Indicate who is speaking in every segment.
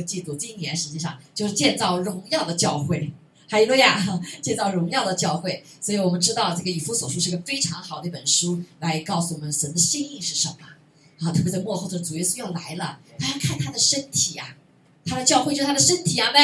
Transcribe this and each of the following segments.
Speaker 1: 个季度，今年实际上就是建造荣耀的教会。哈利路亚，建造荣耀的教会。所以我们知道这个以弗所书是个非常好的一本书，来告诉我们神的心意是什么。啊，特别在幕后的主耶稣要来了，他要看他的身体呀，他的教会就是他的身体啊，妹。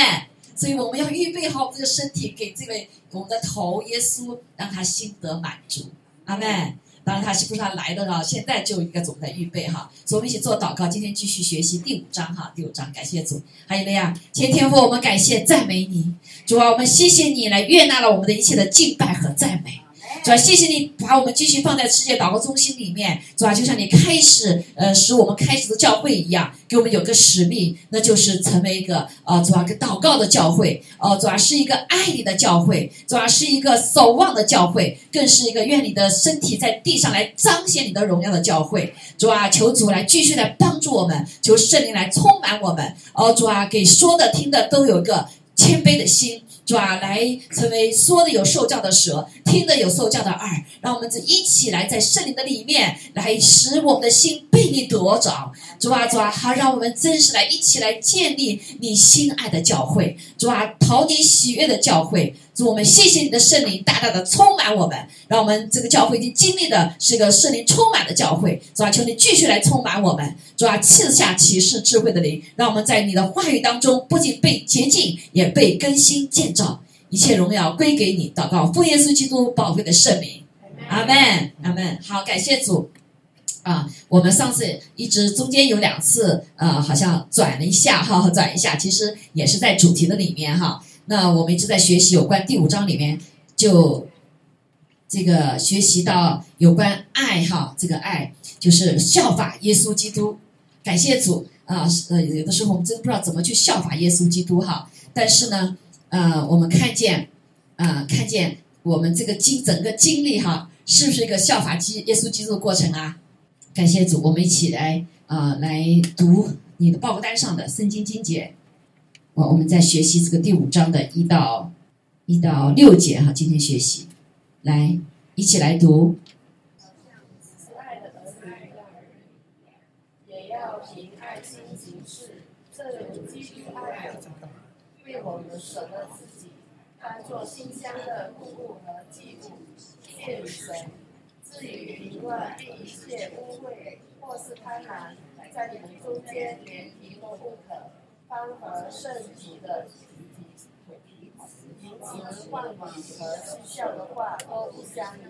Speaker 1: 所以我们要预备好这个身体，给这位我们的头耶稣，让他心得满足。阿妹。当然他是不是他来的了？现在就应该总在预备哈。所以我们一起做祷告，今天继续学习第五章哈。第五章，感谢主。还有那样，前天父，我们感谢赞美你，主啊，我们谢谢你来悦纳了我们的一切的敬拜和赞美。主啊，谢谢你把我们继续放在世界祷告中心里面，主啊，就像你开始呃使我们开始的教会一样，给我们有个使命，那就是成为一个呃主啊个祷告的教会，哦主啊是一个爱你的教会，主啊是一个守望的教会，更是一个愿你的身体在地上来彰显你的荣耀的教会。主啊，求主来继续来帮助我们，求圣灵来充满我们，哦主啊给说的听的都有个谦卑的心。主啊，来成为说的有受教的舌，听的有受教的耳，让我们这一起来在圣灵的里面，来使我们的心被你夺走。主啊，主啊，好，让我们真实来一起来建立你心爱的教会。主啊，讨你喜悦的教会。主，我们谢谢你的圣灵大大的充满我们，让我们这个教会已经经历的是一个圣灵充满的教会。主啊，求你继续来充满我们。主啊，赐下启示智慧的灵，让我们在你的话语当中不仅被洁净，也被更新建造。一切荣耀归给你。祷告，奉耶稣基督宝贵的圣名。阿门，阿门。好，感谢主。啊，我们上次一直中间有两次，呃，好像转了一下哈，转一下，其实也是在主题的里面哈。那我们一直在学习有关第五章里面，就这个学习到有关爱哈，这个爱就是效法耶稣基督。感谢主啊，呃，有的时候我们真不知道怎么去效法耶稣基督哈。但是呢，呃，我们看见，啊，看见我们这个经整个经历哈，是不是一个效法基耶稣基督的过程啊？感谢主，我们一起来啊，来读你的报告单上的圣经经节。我我们在学习这个第五章的一到一到六节哈，今天学习，来一起来读。
Speaker 2: 也要凭爱心行事，正如基督爱为我们舍了自己，当做馨香的供物和祭物献与神。至于淫乱并一切污秽或是贪婪，在你们中间连提都不可。方和圣洁的淫词妄语和嬉笑的话都不相宜，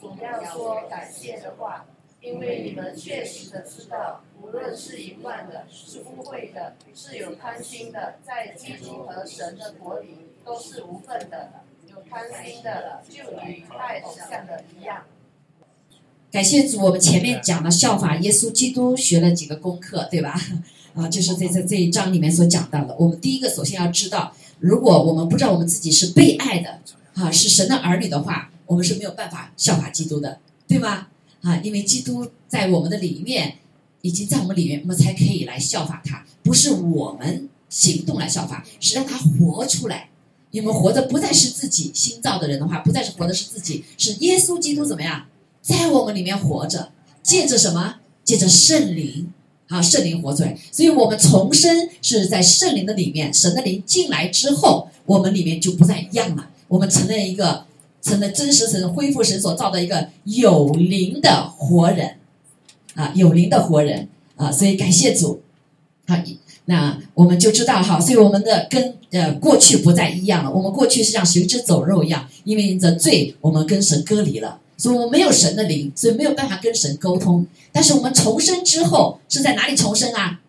Speaker 2: 总要说感谢的话，因为你们确实的知道，无论是淫乱的，是污秽的，是有贪心的，在基督和神的国里都是无份的。有贪心的，就与拜偶像的一样。
Speaker 1: 感谢主，我们前面讲了效法耶稣基督，学了几个功课，对吧？啊，就是在这这一章里面所讲到的。我们第一个首先要知道，如果我们不知道我们自己是被爱的，啊，是神的儿女的话，我们是没有办法效法基督的，对吗？啊，因为基督在我们的里面，已经在我们里面，我们才可以来效法他。不是我们行动来效法，是让他活出来。你们活的不再是自己新造的人的话，不再是活的是自己，是耶稣基督怎么样，在我们里面活着，借着什么？借着圣灵。啊，圣灵活出来，所以我们重生是在圣灵的里面，神的灵进来之后，我们里面就不再一样了。我们成了一个，成了真实神恢复神所造的一个有灵的活人，啊，有灵的活人啊，所以感谢主。好，那我们就知道哈，所以我们的跟呃过去不再一样了。我们过去是像行尸走肉一样，因为你的罪，我们跟神隔离了。所以我们没有神的灵，所以没有办法跟神沟通。但是我们重生之后是在哪里重生啊？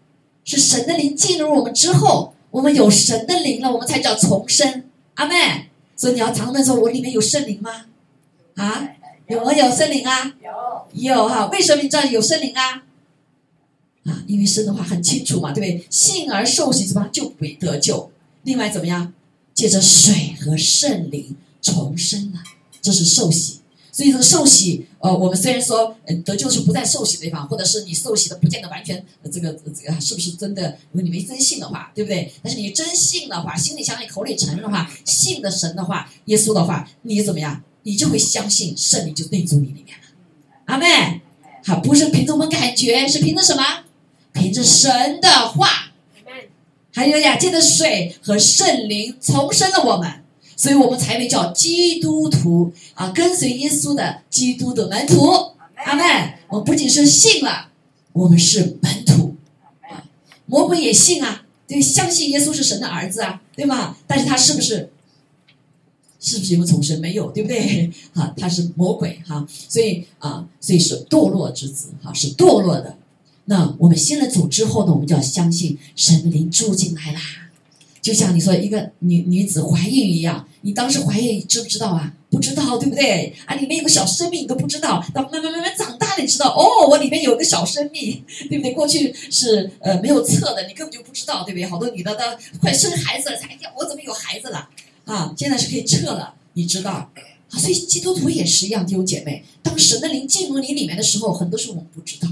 Speaker 1: 是神的灵进入我们之后，我们有神的灵了，我们才叫重生。阿妹，所以你要常问说：“我里面有圣灵吗？”啊，有没有圣灵啊？
Speaker 2: 有
Speaker 1: 有哈？为什么你知道有圣灵啊？啊，因为神的话很清楚嘛，对不对？信而受洗什么就会得救。另外怎么样？借着水和圣灵重生了，这是受洗。所以这个受洗，呃，我们虽然说，呃，得救是不在受洗的地方，或者是你受洗的不见得完全，这个这个是不是真的？如果你没真信的话，对不对？但是你真信的话，心里相信，口里承认的话，信的神的话，耶稣的话，你怎么样？你就会相信圣灵就内住你里面了。阿妹，好，不是凭着我们感觉，是凭着什么？凭着神的话。还有呀，借着水和圣灵重生了我们，所以我们才被叫基督徒啊，跟随耶稣的基督的门徒。阿门。我不仅是信了，我们是门徒啊。魔鬼也信啊，对，相信耶稣是神的儿子啊，对吗？但是他是不是？是不是有重生？没有，对不对？哈，他是魔鬼哈，所以啊，所以是堕落之子哈，是堕落的。那我们信了主之后呢，我们就要相信神灵住进来啦。就像你说一个女女子怀孕一样，你当时怀孕知不知道啊？不知道，对不对？啊，里面有个小生命你都不知道，到慢慢慢慢长大了，你知道哦，我里面有个小生命，对不对？过去是呃没有测的，你根本就不知道，对不对？好多女的都快生孩子了才讲，我怎么有孩子了？啊，现在是可以撤了，你知道？啊，所以基督徒也是一样，弟兄姐妹，当神的灵进入你里面的时候，很多时候我们不知道。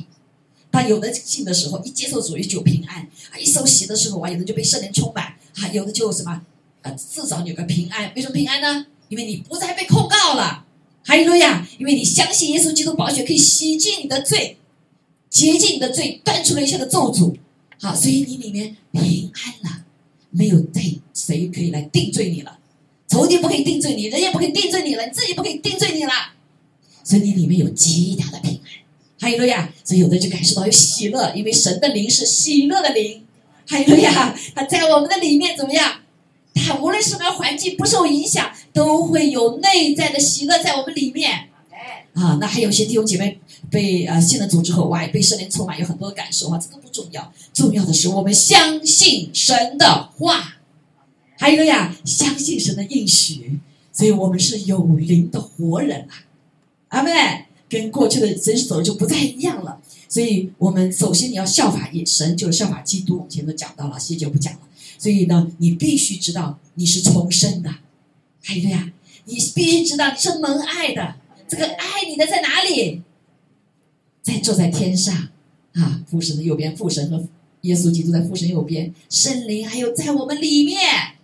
Speaker 1: 当有的信的时候，一接受主，就平安；啊，一受洗的时候啊，有的就被圣灵充满；啊，有的就什么，呃，至少你有个平安。为什么平安呢？因为你不再被控告了。还有呀，因为你相信耶稣基督宝血可以洗净你的罪，洁净你的罪，断除了一切的咒诅。好，所以你里面平安了，没有再谁可以来定罪你了。仇敌不可以定罪你，人也不可以定罪你了，你自己不可以定罪你了，所以你里面有极大的平安。还有了呀，所以有的就感受到有喜乐，因为神的灵是喜乐的灵。还有了呀，他在我们的里面怎么样？他无论什么环境不受影响，都会有内在的喜乐在我们里面。啊，那还有些弟兄姐妹被呃信了主之后，哇，被圣灵充满，有很多的感受啊，这个不重要，重要的是我们相信神的话。还有呀，相信神的应许，所以我们是有灵的活人啊，阿妹，跟过去的真实走就不太一样了。所以我们首先你要效法耶神，就是效法基督。我们前面都讲到了，细节不讲了。所以呢，你必须知道你是重生的，还有呀，你必须知道你是蒙爱的。这个爱你的在哪里？在坐在天上啊，父神的右边，父神和耶稣基督在父神右边，圣灵还有在我们里面。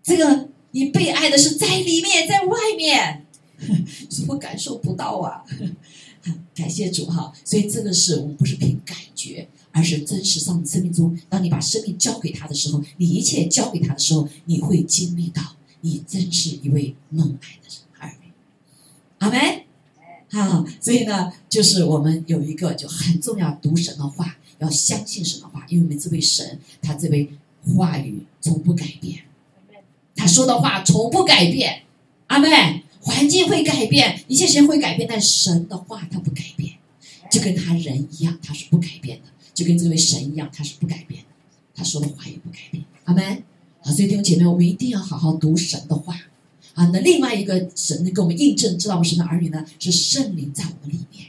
Speaker 1: 这个你被爱的是在里面，在外面，是我感受不到啊！感谢主哈，所以这个是我们不是凭感觉，而是真实上生命中。当你把生命交给他的时候，你一切交给他的时候，你会经历到你真是一位蒙爱的人儿女。阿门。好，所以呢，就是我们有一个就很重要，读神的话，要相信神的话，因为我们这位神，他这位话语从不改变。他说的话从不改变，阿妹，环境会改变，一切事情会改变，但神的话他不改变，就跟他人一样，他是不改变的，就跟这位神一样，他是不改变的，他说的话也不改变，阿妹。啊，所以弟兄姐妹，我们一定要好好读神的话啊。那另外一个神能给我们印证，知道我们神的儿女呢，是圣灵在我们里面，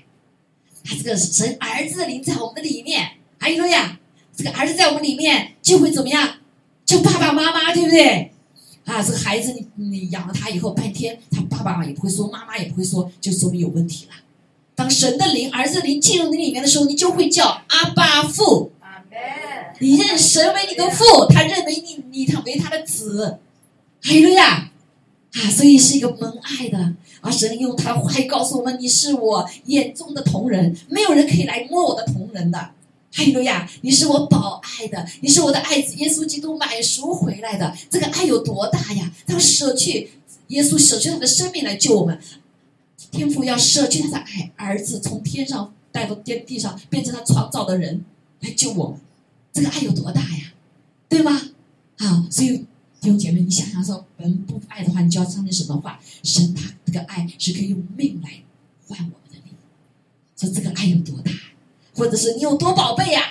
Speaker 1: 他这个神儿子的灵在我们的里面，还有呀，这个儿子在我们里面就会怎么样？叫爸爸妈妈，对不对？啊，这个孩子你你养了他以后半天，他爸爸也不会说，妈妈也不会说，就说明有问题了。当神的灵、儿子灵进入你里面的时候，你就会叫阿爸父。阿你认神为你的父，他认为你你他为他的子。还有呀，啊，所以是一个蒙爱的。啊，神用他的话语告诉我们：你是我眼中的同人，没有人可以来摸我的同人的。哈利路亚！你是我宝爱的，你是我的爱子，耶稣基督买赎回来的。这个爱有多大呀？他舍去耶稣舍去他的生命来救我们，天父要舍去他的爱，儿子从天上带到天地上，变成他创造的人来救我们。这个爱有多大呀？对吗？啊，所以弟兄姐妹，你想想说，我们不爱的话，你就要相信什么话？神他这个爱是可以用命来换我们的命。说这个爱有多大？或者是你有多宝贝呀？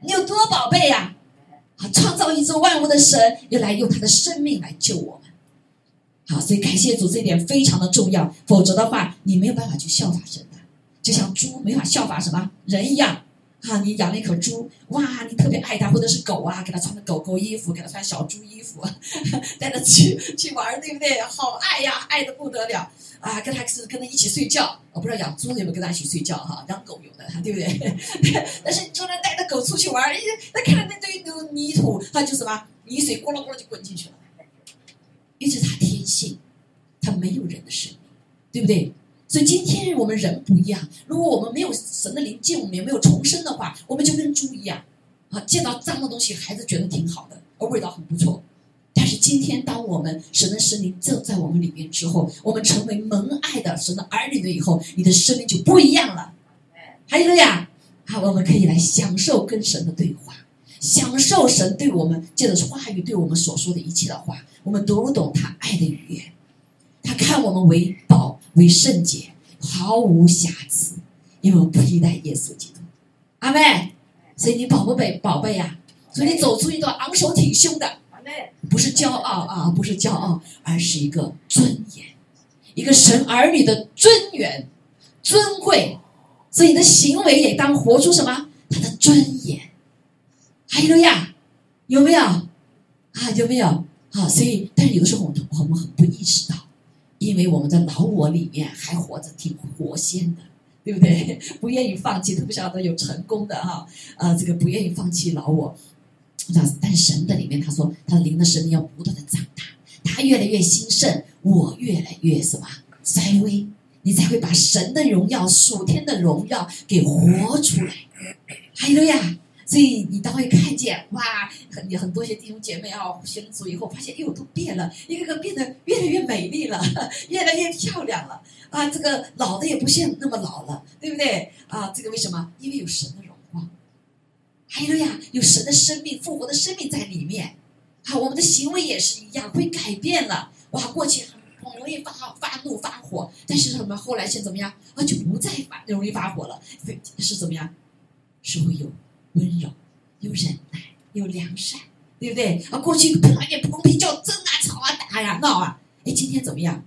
Speaker 1: 你有多宝贝呀？啊，创造宇宙万物的神又来用他的生命来救我们。好，所以感谢主这一点非常的重要。否则的话，你没有办法去效法神的，就像猪没法效法什么人一样。啊，你养了一口猪，哇，你特别爱它，或者是狗啊，给它穿的狗狗衣服，给它穿小猪衣服，带它去去玩，对不对？好爱呀，爱的不得了。啊，跟它是跟它一起睡觉，我不知道养猪有没有跟它一起睡觉哈，养狗有的，对不对？但是你说呢，带着狗出去玩，哎，他看到那堆那种泥土，它就什么泥水咕噜咕噜就滚进去了，因为这是他天性，它没有人的生命，对不对？所以今天我们人不一样，如果我们没有神的灵进，我们也没有重生的话，我们就跟猪一样，啊，见到脏的东西，孩子觉得挺好的，而味道很不错。但是今天，当我们神的圣灵正在我们里面之后，我们成为蒙爱的神的儿女了以后，你的生命就不一样了。还有个呀，好，我们可以来享受跟神的对话，享受神对我们借着话语对我们所说的一切的话，我们读懂他爱的语言，他看我们为宝为圣洁，毫无瑕疵，因为我们披戴耶稣基督。阿妹，所以你宝贝宝贝呀，所以你走出一个昂首挺胸的。阿妹不是骄傲啊，不是骄傲，而是一个尊严，一个神儿女的尊严、尊贵。所以你的行为也当活出什么？他的尊严。哈利路亚，有没有啊？有没有？好，所以，但是有的时候我们我们很不意识到，因为我们的老我里面还活着挺活鲜的，对不对？不愿意放弃，特别晓得有成功的哈，呃，这个不愿意放弃老我。但神的里面，他说他灵的生命要不断的长大，他越来越兴盛，我越来越什么衰微，你才会把神的荣耀、属天的荣耀给活出来。还有呀，所以你当会看见哇，很很多些弟兄姐妹啊，信主以后发现，哎呦，都变了，一个个变得越来越美丽了，越来越漂亮了啊，这个老的也不像那么老了，对不对啊？这个为什么？因为有神的荣光。还有呀，有神的生命、复活的生命在里面。好，我们的行为也是一样，会改变了。哇，过去很很容易发发怒、发火，但是什么？后来现怎么样？啊，就不再发容易发火了。是怎么样？是会有温柔、又忍耐、又良善，对不对？啊，过去碰一点碰皮就争啊、吵啊、打呀、闹啊。哎，今天怎么样？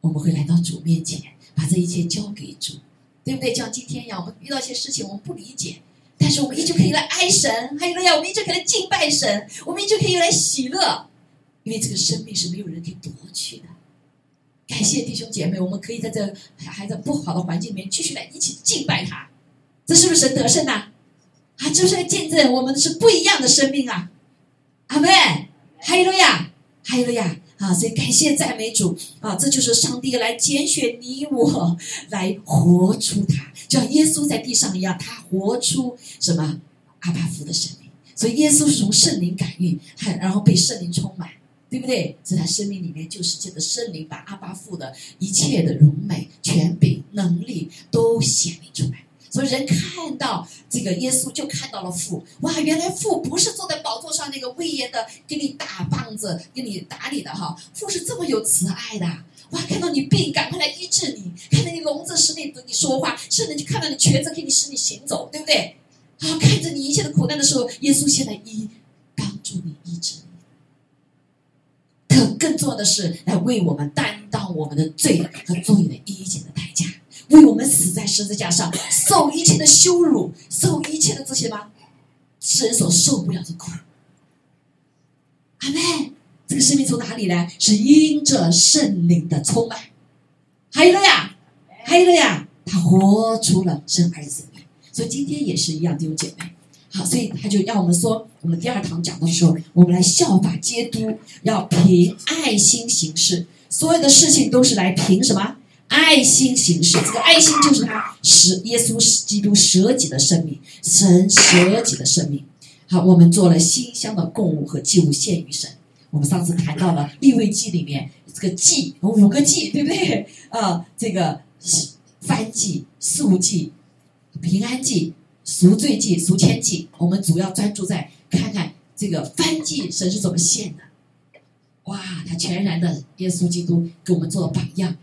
Speaker 1: 我们会来到主面前，把这一切交给主，对不对？像今天一样，我们遇到一些事情，我们不理解。但是我们依旧可以来爱神，还有了呀，我们依旧可以来敬拜神，我们依旧可以来喜乐，因为这个生命是没有人可以夺去的。感谢弟兄姐妹，我们可以在这还在不好的环境里面继续来一起敬拜他，这是不是神得胜呐？啊，啊，就是来见证我们是不一样的生命啊！阿门，还有了呀，还有了呀。啊，所以感谢赞美主啊！这就是上帝来拣选你我，来活出他，就像耶稣在地上一样，他活出什么阿巴夫的生命。所以耶稣是从圣灵感应，还然后被圣灵充满，对不对？在他生命里面，就是借着圣灵把阿巴父的一切的荣美、权柄、能力都显明出来。所以人看到这个耶稣，就看到了父。哇，原来父不是坐在宝座上那个威严的，给你打棒子、给你打理的哈。父是这么有慈爱的。哇，看到你病，赶快来医治你；看到你聋子，使你对你说话；甚至就看到你瘸子，给你使你行走，对不对？啊，看着你一切的苦难的时候，耶稣现在医，帮助你医治你。更重要的是，来为我们担当我们的罪和罪的一切的代价。为我们死在十字架上，受一切的羞辱，受一切的这些吗？世人所受不了的苦。阿妹，这个生命从哪里来？是因着圣灵的充满。还有了呀，还有了呀，他活出了生儿子命。所以今天也是一样，弟兄姐妹。好，所以他就让我们说，我们第二堂讲的时候，我们来效法基督，要凭爱心行事，所有的事情都是来凭什么？爱心行事，这个爱心就是他舍耶稣基督舍己的生命，神舍己的生命。好，我们做了馨香的供物和祭物献于神。我们上次谈到了立位记里面这个祭五个祭，对不对？啊，这个翻祭、素祭、平安祭、赎罪祭、赎愆祭。我们主要专注在看看这个翻祭神是怎么献的。哇，他全然的耶稣基督给我们做了榜样。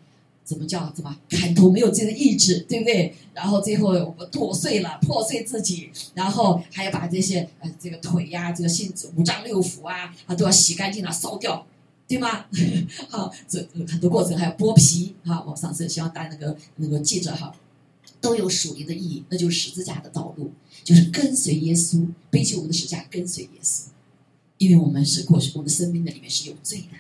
Speaker 1: 怎么叫怎么砍头没有自己的意志，对不对？然后最后我们剁碎了，破碎自己，然后还要把这些呃这个腿呀，这个性子五脏六腑啊啊都要洗干净了烧掉，对吗？好，这很多过程还有剥皮哈。我上次希望大家那个那个记着哈，都有属灵的意义，那就是十字架的道路，就是跟随耶稣，背起我们的十字架跟随耶稣，因为我们是过去我们生命的里面是有罪的。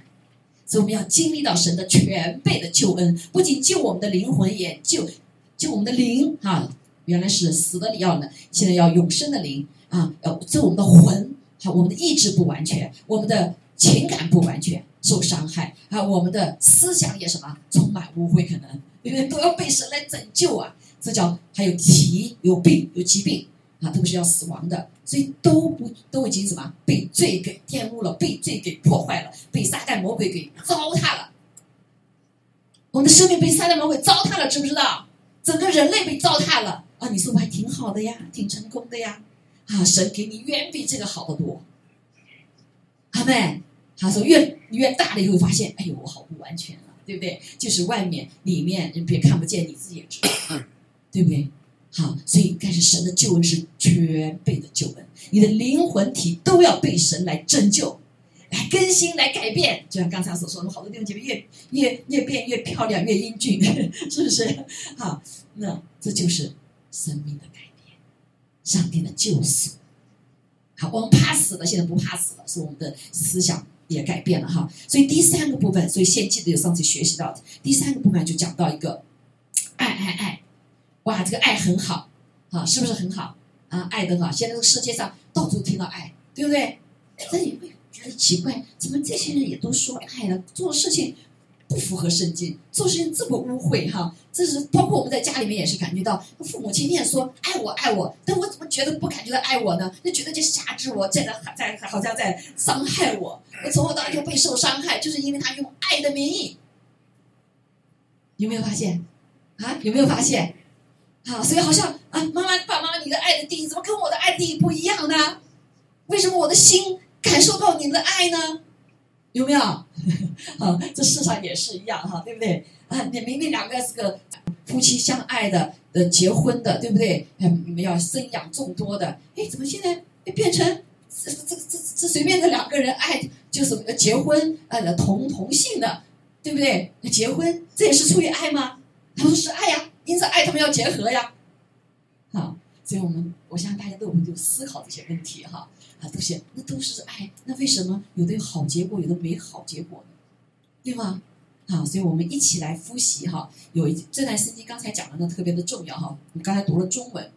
Speaker 1: 所以我们要经历到神的全备的救恩，不仅救我们的灵魂，也救救我们的灵啊！原来是死的要呢，现在要永生的灵啊！要救我们的魂，好，我们的意志不完全，我们的情感不完全，受伤害啊！我们的思想也什么充满污秽，可能因为都要被神来拯救啊！这叫还有疾有病有疾病啊，都是要死亡的，所以都不都已经什么被罪给玷污了，被罪给破坏了，被撒旦魔鬼给糟蹋了。我们的生命被撒旦魔鬼糟蹋了，知不知道？整个人类被糟蹋了啊！你说我还挺好的呀，挺成功的呀，啊，神给你远比这个好得多。阿妹，他说越越大了以后发现，哎呦，我好不完全了，对不对？就是外面里面人别看不见，你自己也知道，对不对？好，所以但是神的救恩是全备的救恩，你的灵魂体都要被神来拯救、来更新、来改变。就像刚才所说的，好多弟兄姐妹越越越变越漂亮、越英俊，是不是？好，那这就是生命的改变，上帝的救赎。好，我们怕死了，现在不怕死了，是我们的思想也改变了哈。所以第三个部分，所以先记得有上次学习到的第三个部分就讲到一个爱爱爱。哇，这个爱很好，啊，是不是很好啊？爱的好，现在这个世界上到处听到爱，对不对？那你会觉得奇怪，怎么这些人也都说爱了，做事情不符合圣经，做事情这么污秽哈？这是包括我们在家里面也是感觉到，父母亲天说爱我爱我，但我怎么觉得不感觉到爱我呢？就觉得在辖制我，在在好像在伤害我，我从小到大就备受伤害，就是因为他用爱的名义，有没有发现？啊，有没有发现？啊，所以好像啊，妈妈、爸妈，你的爱的定义怎么跟我的爱定义不一样呢？为什么我的心感受到你的爱呢？有没有？啊，这世上也是一样哈，对不对？啊，你明明两个是个夫妻相爱的，呃，结婚的，对不对？你们要生养众多的，哎，怎么现在变成这这这这随便的两个人爱就是结婚呃同同性的，对不对？结婚这也是出于爱吗？他说是爱呀。因此，爱他们要结合呀，啊，所以我们我相信大家都会就思考这些问题哈，啊，都是那都是爱，那为什么有的有好结果，有的没好结果呢？对吗？啊，所以我们一起来复习哈，有一这段圣经刚才讲的呢特别的重要哈，我们刚才读了中文，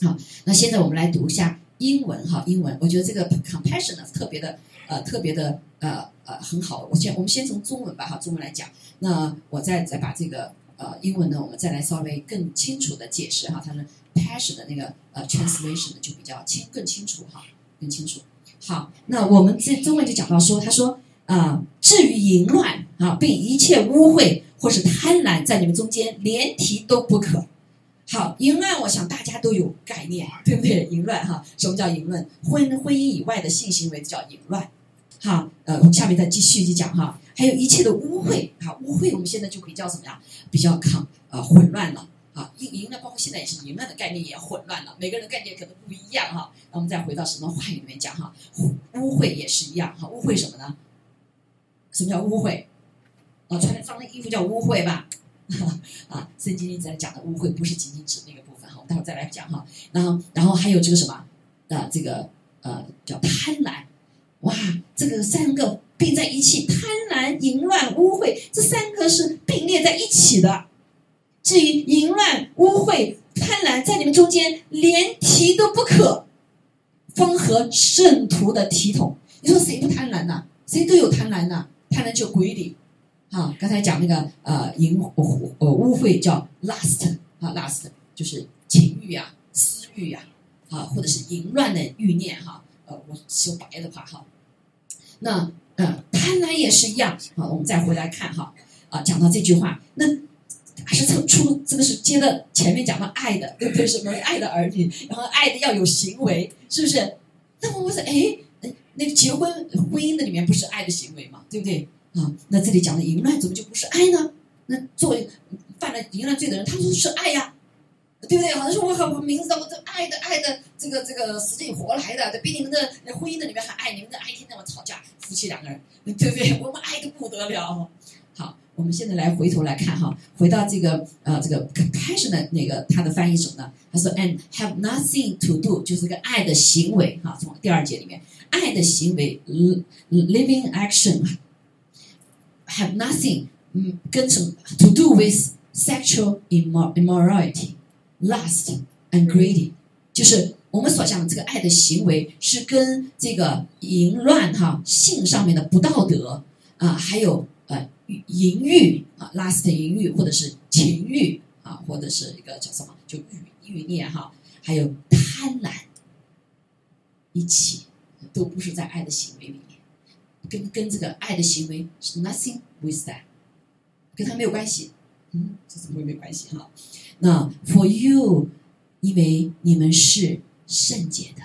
Speaker 1: 好，那现在我们来读一下英文哈，英文，我觉得这个 compassion 呢特别的呃特别的呃呃很好，我先我们先从中文吧哈，中文来讲，那我再再把这个。呃，英文呢，我们再来稍微更清楚的解释哈，它的 passion 的那个呃 translation 呢就比较清更清楚哈，更清楚。好，那我们这中文就讲到说，他说啊，至于淫乱啊，并一切污秽或是贪婪，在你们中间连提都不可。好，淫乱，我想大家都有概念，对不对？淫乱哈，什么叫淫乱？婚婚姻以外的性行为叫淫乱。好，呃，我们下面再继续去讲哈。还有一切的污秽，哈，污秽我们现在就比较怎么样？比较抗啊混乱了啊，淫淫乱包括现在也是淫乱的概念也混乱了，每个人概念可能不一样哈。那我们再回到什么话语里面讲哈，污秽也是一样哈，污秽什么呢？什么叫污秽？啊，穿的脏的衣服叫污秽吧？啊，圣经里在讲的污秽不是仅仅指那个部分哈，我们待会再来讲哈。然后，然后还有这个什么？呃，这个呃叫贪婪，哇，这个三个。并在一起，贪婪、淫乱、污秽，这三个是并列在一起的。至于淫乱、污秽、贪婪，在你们中间连提都不可，风和圣徒的体统。你说谁不贪婪呢？谁都有贪婪呢？贪婪就鬼里。啊，刚才讲那个呃淫呃污秽叫 lust 啊 lust 就是情欲呀、私欲呀，啊或者是淫乱的欲念哈。呃，我说白的话哈，那。呃，贪婪也是一样。好，我们再回来看哈，啊，讲到这句话，那还是出出这个是接的前面讲到爱的，对不对？什么爱的儿女，然后爱的要有行为，是不是？那么我说，哎，那个结婚婚姻的里面不是爱的行为嘛，对不对？啊，那这里讲的淫乱怎么就不是爱呢？那作为犯了淫乱罪的人，他说是爱呀。对不对？好像说我我名字，我这爱的爱的这个这个死去活来的，这比你们的婚姻的里面还爱，你们的爱天天我吵架，夫妻两个人，对不对？我们爱的不得了。好，我们现在来回头来看哈，回到这个呃这个 compassion 的那个它的翻译什么呢？他说 and have nothing to do 就是个爱的行为哈，从第二节里面，爱的行为 living action have nothing 嗯跟什么 to do with sexual immorality。Lust and greedy，就是我们所讲的这个爱的行为，是跟这个淫乱哈性上面的不道德啊，还有呃淫欲啊，lust 淫欲或者是情欲啊，或者是一个叫什么就欲欲念哈，还有贪婪一起，都不是在爱的行为里面，跟跟这个爱的行为是 nothing with that，跟他没有关系。嗯，这怎么会没关系哈？那 for you，因为你们是圣洁的，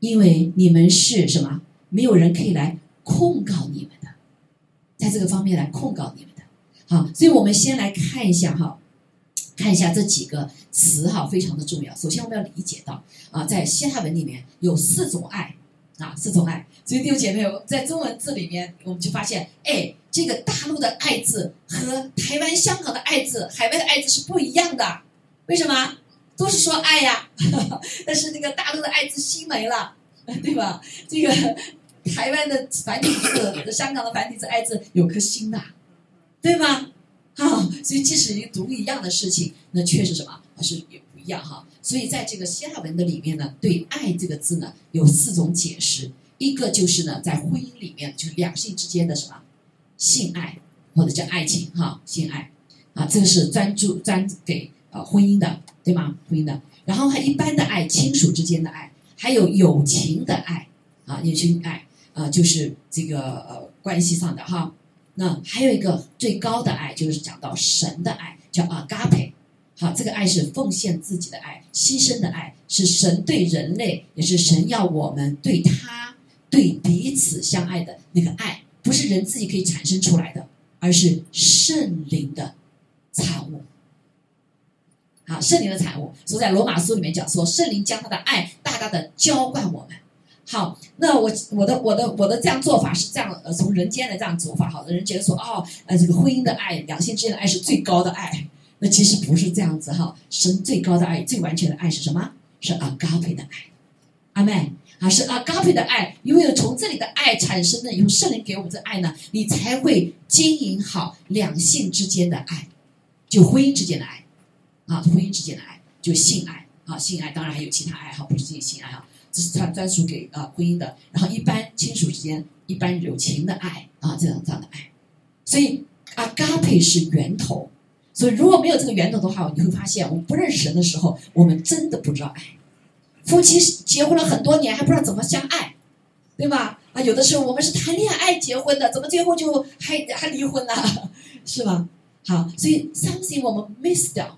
Speaker 1: 因为你们是什么？没有人可以来控告你们的，在这个方面来控告你们的。好，所以我们先来看一下哈，看一下这几个词哈，非常的重要。首先我们要理解到啊，在希腊文里面有四种爱啊，四种爱。所以弟兄姐妹，在中文字里面，我们就发现，哎，这个大陆的爱字和台湾、香港的爱字、海外的爱字是不一样的。为什么？都是说爱呀，但是那个大陆的爱字心没了，对吧？这个。台湾的繁体字、香港的繁体字“爱”字有颗心呐，对吗？啊，所以即使你读一样的事情，那确实什么还是也不一样哈。所以在这个希腊文的里面呢，对“爱”这个字呢有四种解释。一个就是呢，在婚姻里面，就是两性之间的什么性爱或者叫爱情哈，性爱啊，这个是专注专给呃婚姻的，对吗？婚姻的。然后还一般的爱，亲属之间的爱，还有友情的爱啊，友情爱。啊，就是这个呃关系上的哈，那还有一个最高的爱，就是讲到神的爱，叫阿嘎培，好，这个爱是奉献自己的爱，牺牲的爱，是神对人类，也是神要我们对他对彼此相爱的那个爱，不是人自己可以产生出来的，而是圣灵的产物。好，圣灵的产物，所以在罗马书里面讲说，圣灵将他的爱大大的浇灌我们。好，那我我的我的我的这样做法是这样，呃，从人间的这样走法，好的人觉得说，哦，呃，这个婚姻的爱，两性之间的爱是最高的爱，那其实不是这样子哈。神最高的爱，最完全的爱是什么？是阿高培的爱，阿妹啊，是阿嘎培的爱，因为从这里的爱产生的，以后圣灵给我们这爱呢，你才会经营好两性之间的爱，就婚姻之间的爱，啊，婚姻之间的爱，就性爱。啊，性爱，当然还有其他爱好，不是仅性爱啊。这是专专属给啊婚姻的，然后一般亲属之间，一般友情的爱啊，这样这样的爱，所以阿嘎佩是源头，所以如果没有这个源头的话，你会发现我们不认识人的时候，我们真的不知道爱。夫妻结婚了很多年还不知道怎么相爱，对吧？啊，有的时候我们是谈恋爱结婚的，怎么最后就还还离婚了，是吧？好，所以 something 我们 miss 掉，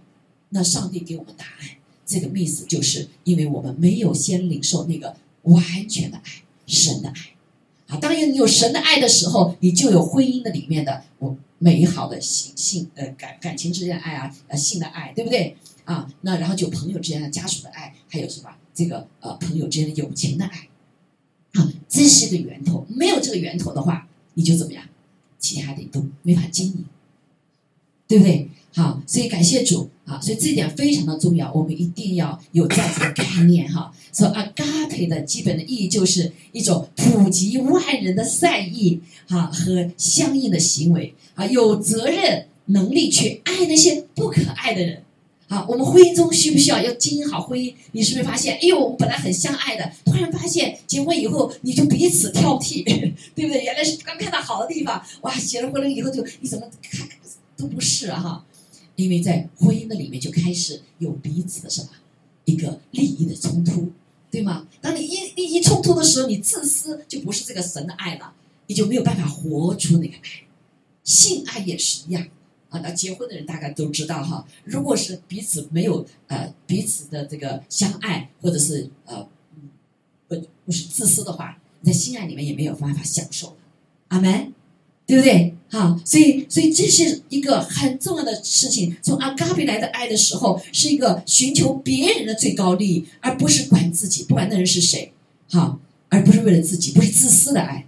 Speaker 1: 那上帝给我们答案。这个 miss 就是因为我们没有先领受那个完全的爱，神的爱。啊，当你有神的爱的时候，你就有婚姻的里面的我美好的性性呃感感情之间的爱啊，呃性的爱，对不对？啊，那然后就朋友之间的家属的爱，还有什么这个呃朋友之间的友情的爱，啊，这是个源头。没有这个源头的话，你就怎么样？其他的都没法经营，对不对？好，所以感谢主啊！所以这一点非常的重要，我们一定要有这样子的概念哈。说 agape 的基本的意义就是一种普及万人的善意哈和相应的行为啊，有责任能力去爱那些不可爱的人。啊，我们婚姻中需不需要要经营好婚姻？你是不是发现，哎呦，我们本来很相爱的，突然发现结婚以后你就彼此挑剔，对不对？原来是刚看到好的地方，哇，结了婚了以后就你怎么看都不是哈。因为在婚姻的里面就开始有彼此的什么一个利益的冲突，对吗？当你一利益冲突的时候，你自私就不是这个神的爱了，你就没有办法活出那个爱。性爱也是一样啊。那结婚的人大概都知道哈，如果是彼此没有呃彼此的这个相爱，或者是呃不不是自私的话，在性爱里面也没有办法享受。阿门。对不对？好，所以，所以这是一个很重要的事情。从阿嘎比来的爱的时候，是一个寻求别人的最高利益，而不是管自己，不管那人是谁，好，而不是为了自己，不是自私的爱。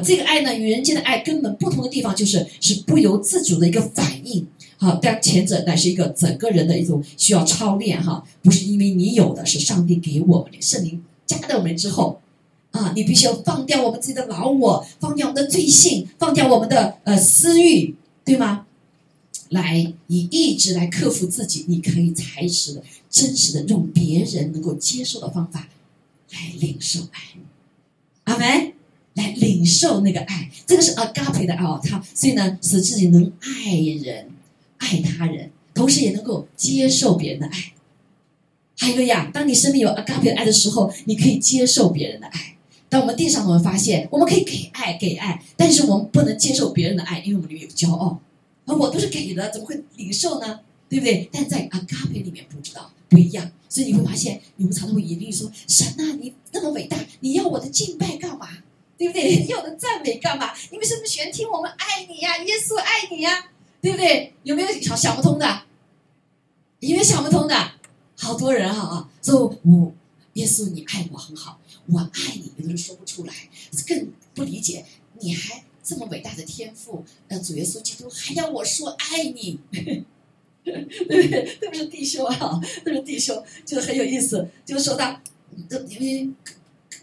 Speaker 1: 这个爱呢，与人间的爱根本不同的地方，就是是不由自主的一个反应。好，但前者乃是一个整个人的一种需要操练，哈，不是因为你有的，是上帝给我们的圣灵加在我们之后。啊，你必须要放掉我们自己的老我，放掉我们的罪性，放掉我们的呃私欲，对吗？来以意志来克服自己，你可以才实的、真实的用别人能够接受的方法来领受爱。阿门，来领受那个爱，这个是 agape 的爱哦。他所以呢，使自己能爱人、爱他人，同时也能够接受别人的爱。还有个呀，当你身边有 agape 的爱的时候，你可以接受别人的爱。当我们地上，我们发现我们可以给爱，给爱，但是我们不能接受别人的爱，因为我们里面有骄傲。而我都是给的，怎么会领受呢？对不对？但在 agape 里面不知道不一样，所以你会发现，你们常常会疑虑说：“神啊，你那么伟大，你要我的敬拜干嘛？对不对？要我的赞美干嘛？你们是不是喜欢听我们爱你呀？耶稣爱你呀，对不对？有没有想想不通的？有没有想不通的？好多人哈啊，说我耶稣你爱我很好，我爱你，有的人说不出来，更不理解，你还这么伟大的天赋，呃，主耶稣基督还要我说爱你。”对不对？都是弟兄啊，特别是弟兄，就是很有意思。就是说到，这因为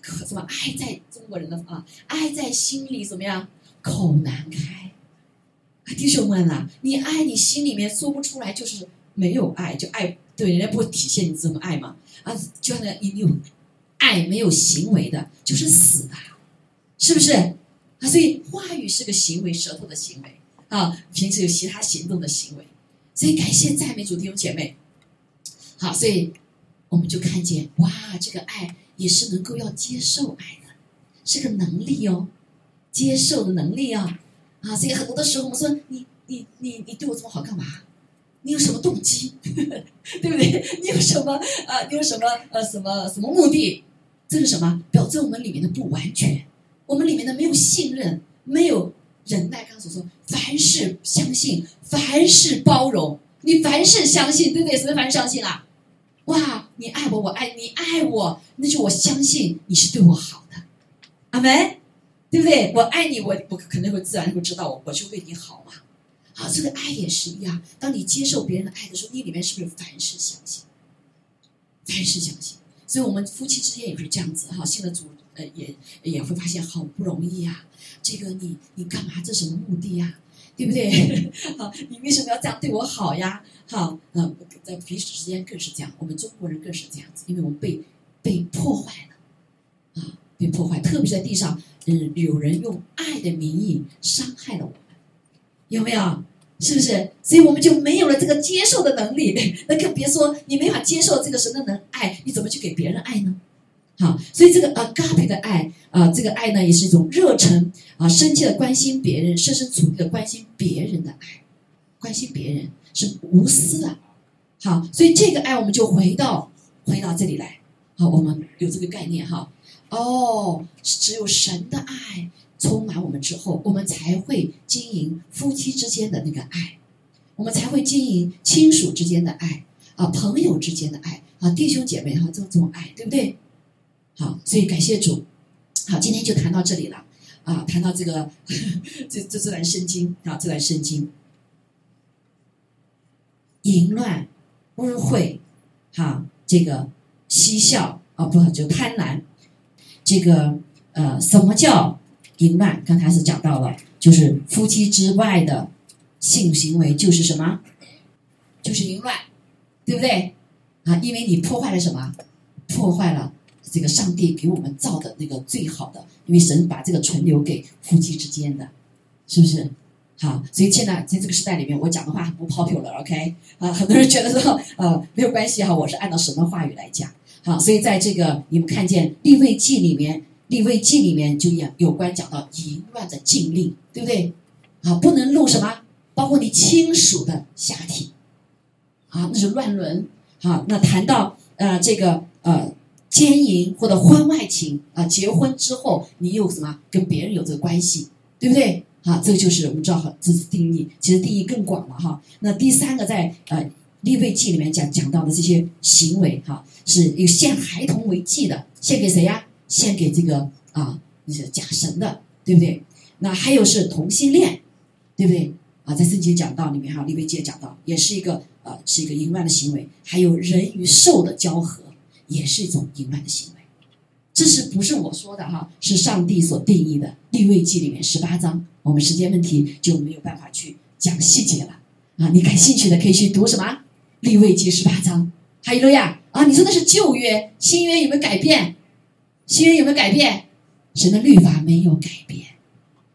Speaker 1: 可什么爱在中国人的啊，爱在心里怎么样？口难开。弟兄们啊，你爱你心里面说不出来，就是没有爱，就爱对人家不体现你这么爱嘛。啊，就像你有爱没有行为的，就是死的，是不是？啊，所以话语是个行为，舌头的行为啊，平时有其他行动的行为。所以感谢赞美主弟兄姐妹，好，所以我们就看见哇，这个爱也是能够要接受爱的，是个能力哦，接受的能力啊，啊，所以很多的时候我们说你你你你对我这么好干嘛？你有什么动机？对不对？你有什么啊？你有什么呃什么什么目的？这是什么？表征我们里面的不完全，我们里面的没有信任，没有。忍耐，刚才所说，凡事相信，凡事包容。你凡事相信，对不对？什么凡事相信啊？哇，你爱我，我爱你，爱我，那就我相信你是对我好的，阿门，对不对？我爱你，我我肯定会自然会知道，我我就为你好嘛。好，这个爱也是一样。当你接受别人的爱的时候，你里面是不是凡事相信？凡事相信。所以我们夫妻之间也是这样子哈。信了主，呃，也也会发现好不容易呀。这个你你干嘛？这什么目的呀？对不对？好，你为什么要这样对我好呀？好，嗯，在彼此之间更是这样。我们中国人更是这样子，因为我们被被破坏了啊，被破坏。特别在地上，嗯，有人用爱的名义伤害了我们，有没有？是不是？所以我们就没有了这个接受的能力。那更别说你没法接受这个神的能爱，你怎么去给别人爱呢？好，所以这个 agape 的爱啊，这个爱呢，也是一种热忱啊，深切的关心别人，设身处地的关心别人的爱，关心别人是无私的。好，所以这个爱我们就回到回到这里来。好，我们有这个概念哈。哦，只有神的爱充满我们之后，我们才会经营夫妻之间的那个爱，我们才会经营亲属之间的爱啊，朋友之间的爱啊，弟兄姐妹哈，这种这种爱，对不对？好，所以感谢主。好，今天就谈到这里了啊，谈到这个 这这这段圣经啊，这段圣经，淫乱、污秽，哈，这个嬉笑啊，不就贪婪，这个呃，什么叫淫乱？刚才是讲到了，就是夫妻之外的性行为，就是什么？就是淫乱，对不对？啊，因为你破坏了什么？破坏了。这个上帝给我们造的那个最好的，因为神把这个存留给夫妻之间的，是不是？好，所以现在在这个时代里面，我讲的话很不 popular，OK？啊，很多人觉得说，呃，没有关系哈，我是按照神的话语来讲。好，所以在这个你们看见立位记里面，立位记里面就有有关讲到淫乱的禁令，对不对？啊，不能露什么，包括你亲属的下体，啊，那是乱伦。好，那谈到呃这个呃。奸淫或者婚外情啊，结婚之后你有什么跟别人有这个关系，对不对？啊，这个就是我们知道哈，这是定义，其实定义更广了哈。那第三个在呃立位记里面讲讲到的这些行为哈，是有献孩童为祭的，献给谁呀？献给这个啊那些假神的，对不对？那还有是同性恋，对不对？啊，在圣经讲到里面哈，立位记也讲到也是一个呃是一个淫乱的行为，还有人与兽的交合。也是一种淫乱的行为，这是不是我说的哈？是上帝所定义的《立位记》里面十八章。我们时间问题就没有办法去讲细节了啊！你感兴趣的可以去读什么《立位记》十八章。还有了呀啊！你说的是旧约，新约有没有改变？新约有没有改变？神的律法没有改变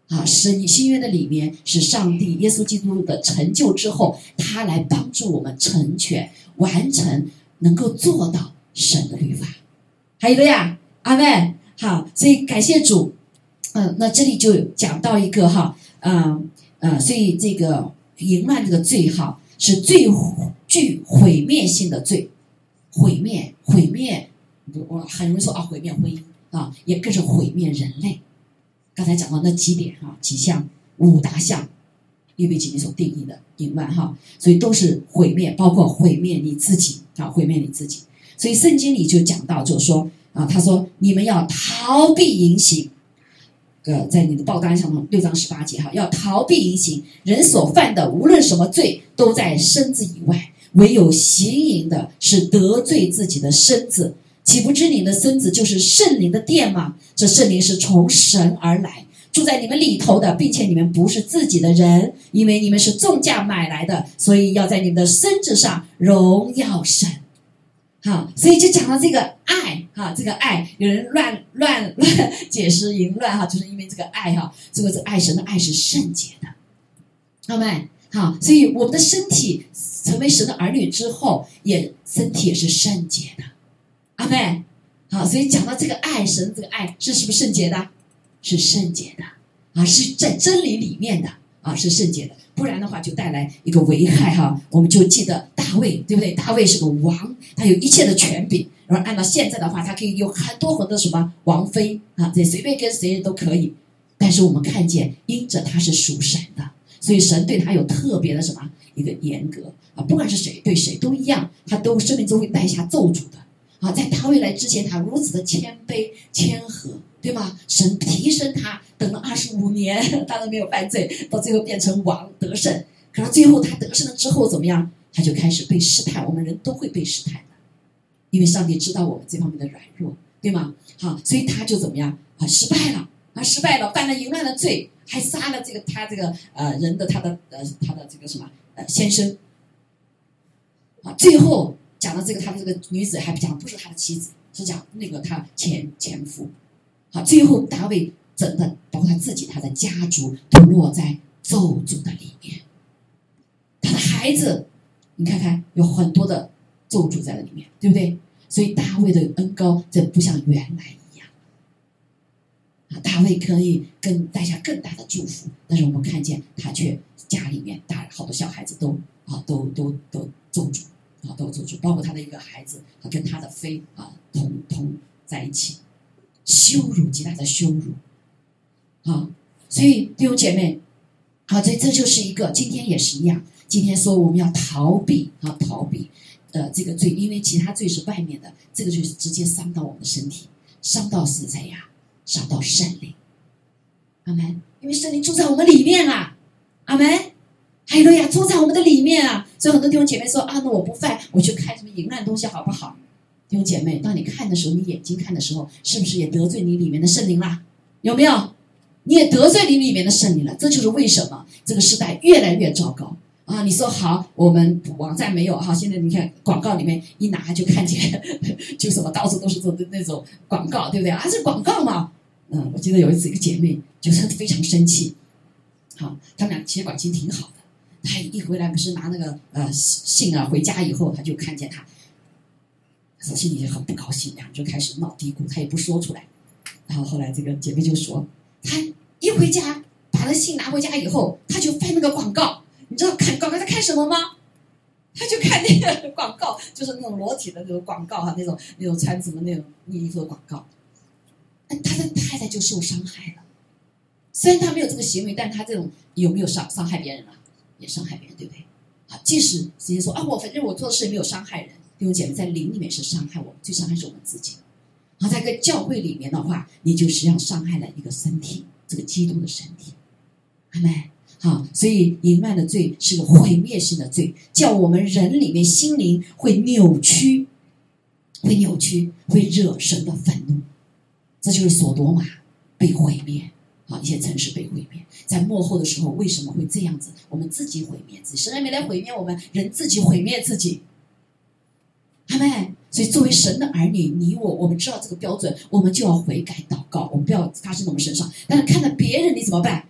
Speaker 1: 啊！是新约的里面是上帝耶稣基督的成就之后，他来帮助我们成全完成。能够做到神的律法。还有了呀，阿妹，好，所以感谢主。嗯，那这里就讲到一个哈，嗯呃，所以这个淫乱这个罪哈，是最具毁灭性的罪，毁灭毁灭，我很容易说啊，毁灭婚姻啊，也更是毁灭人类。刚才讲到那几点哈，几项五大项，因为今天所定义的淫乱哈，所以都是毁灭，包括毁灭你自己啊，毁灭你自己。所以圣经里就讲到，就说啊，他说你们要逃避淫行。呃，在你的报单上头六章十八节哈，要逃避淫行。人所犯的无论什么罪，都在身子以外；唯有行淫的，是得罪自己的身子。岂不知你的身子就是圣灵的殿吗？这圣灵是从神而来，住在你们里头的，并且你们不是自己的人，因为你们是重价买来的，所以要在你们的身子上荣耀神。好，所以就讲到这个爱哈，这个爱有人乱乱 乱解释淫乱哈，就是因为这个爱哈，这个是爱神的爱是圣洁的，好没？好，所以我们的身体成为神的儿女之后，也身体也是圣洁的，阿妹。好，所以讲到这个爱神这个爱是是不是圣洁的？是圣洁的啊，是在真理里面的啊，是圣洁的。不然的话，就带来一个危害哈。我们就记得大卫，对不对？大卫是个王，他有一切的权柄。然后按照现在的话，他可以有很多很多什么王妃啊，这随便跟谁都可以。但是我们看见，因着他是属神的，所以神对他有特别的什么一个严格啊。不管是谁对谁都一样，他都生命中会带下咒诅的啊。在大卫来之前，他如此的谦卑谦和。对吗？神提升他，等了二十五年，他都没有犯罪，到最后变成王得胜。可是最后他得胜了之后怎么样？他就开始被试探。我们人都会被试探的，因为上帝知道我们这方面的软弱，对吗？好，所以他就怎么样啊？失败了啊！失败了，犯了淫乱的罪，还杀了这个他这个呃人的他的呃他的这个什么呃先生啊。最后讲到这个他的这个女子还讲不是他的妻子，是讲那个他前前夫。好，最后大卫整的，包括他自己，他的家族都落在咒诅的里面。他的孩子，你看看，有很多的咒诅在那里面，对不对？所以大卫的恩高，这不像原来一样。啊，大卫可以更带下更大的祝福，但是我们看见他却家里面大好多小孩子都啊，都都都咒诅啊，都咒诅，包括他的一个孩子，跟他的妃啊同同在一起。羞辱极大的羞辱，啊！所以弟兄姐妹，好，这这就是一个，今天也是一样。今天说我们要逃避啊，逃避，呃，这个罪，因为其他罪是外面的，这个就是直接伤到我们的身体，伤到是谁呀？伤到圣灵。阿门。因为圣灵住在我们里面啊，阿门。海洛亚住在我们的里面啊，所以很多弟兄姐妹说啊，那我不犯，我去看什么淫乱东西好不好？弟兄姐妹，当你看的时候，你眼睛看的时候，是不是也得罪你里面的圣灵啦？有没有？你也得罪你里面的圣灵了？这就是为什么这个时代越来越糟糕啊！你说好，我们网站没有哈，现在你看广告里面一拿就看见，就什么到处都是做的那种广告，对不对？啊，是广告嘛？嗯，我记得有一次一个姐妹就是非常生气，好，他们俩其实感情挺好的，她一回来不是拿那个呃信啊，回家以后她就看见他。他心里就很不高兴，两人就开始闹嘀咕，他也不说出来。然后后来这个姐妹就说：“他一回家，把那信拿回家以后，他就翻那个广告。你知道看广告在看什么吗？他就看那个广告，就是那种裸体的那种广告哈，那种那种穿什么那种衣服的广告。他的太太就受伤害了。虽然他没有这个行为，但他这种有没有伤伤害别人啊？也伤害别人，对不对？啊，即使直接说啊，我反正我做的事没有伤害人。”弟兄姐妹，在灵里面是伤害我们，最伤害是我们自己。好，在个教会里面的话，你就实际上伤害了一个身体，这个基督的身体。阿门。好，所以淫乱的罪是个毁灭性的罪，叫我们人里面心灵会扭曲，会扭曲，会惹神的愤怒。这就是索多玛被毁灭，好，一些城市被毁灭。在幕后的时候，为什么会这样子？我们自己毁灭自己，神还没来毁灭我们，人自己毁灭自己。阿妹，所以作为神的儿女，你我我们知道这个标准，我们就要悔改祷告，我们不要发生在我们身上。但是看到别人，你怎么办？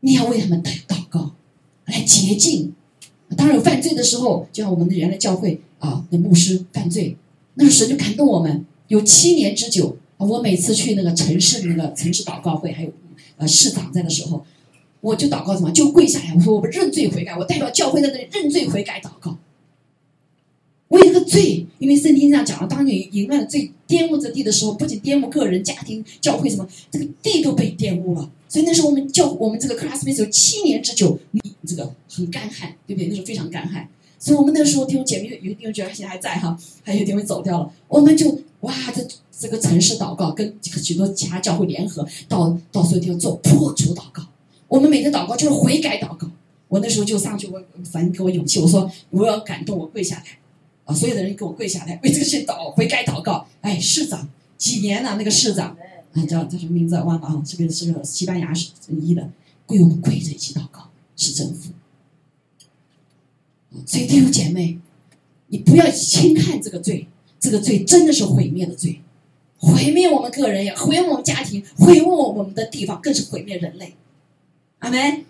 Speaker 1: 你要为他们祷祷告，来洁净。当然有犯罪的时候，就像我们的原来教会啊，那牧师犯罪，那时神就感动我们，有七年之久。我每次去那个城市那个城市祷告会，还有呃市长在的时候，我就祷告什么，就跪下来，我说我们认罪悔改，我代表教会在那里认罪悔改祷告。为这个罪，因为圣经上讲了，当你淫乱的罪玷污这地的时候，不仅玷污个人、家庭、教会，什么这个地都被玷污了。所以那时候我们教我们这个 classmate 有七年之久，你这个很干旱，对不对？那时候非常干旱。所以我们那时候弟兄姐妹有弟兄姐妹现在还在哈，还有弟兄走掉了，我们就哇，这这个城市祷告，跟许多其他教会联合，到到所有地方做破除祷告。我们每天祷告就是悔改祷告。我那时候就上去，我反正给我勇气，我说我要感动，我跪下来。啊！所有的人给我跪下来，为这个事祷悔改祷告。哎，市长几年了？那个市长啊，叫叫什么名字？忘了啊！这个是个西班牙是一的，跪我们跪着一起祷告，市政府。所以弟兄姐妹，你不要轻看这个罪，这个罪真的是毁灭的罪，毁灭我们个人也毁灭我们家庭，毁灭我们的地方，更是毁灭人类。阿门。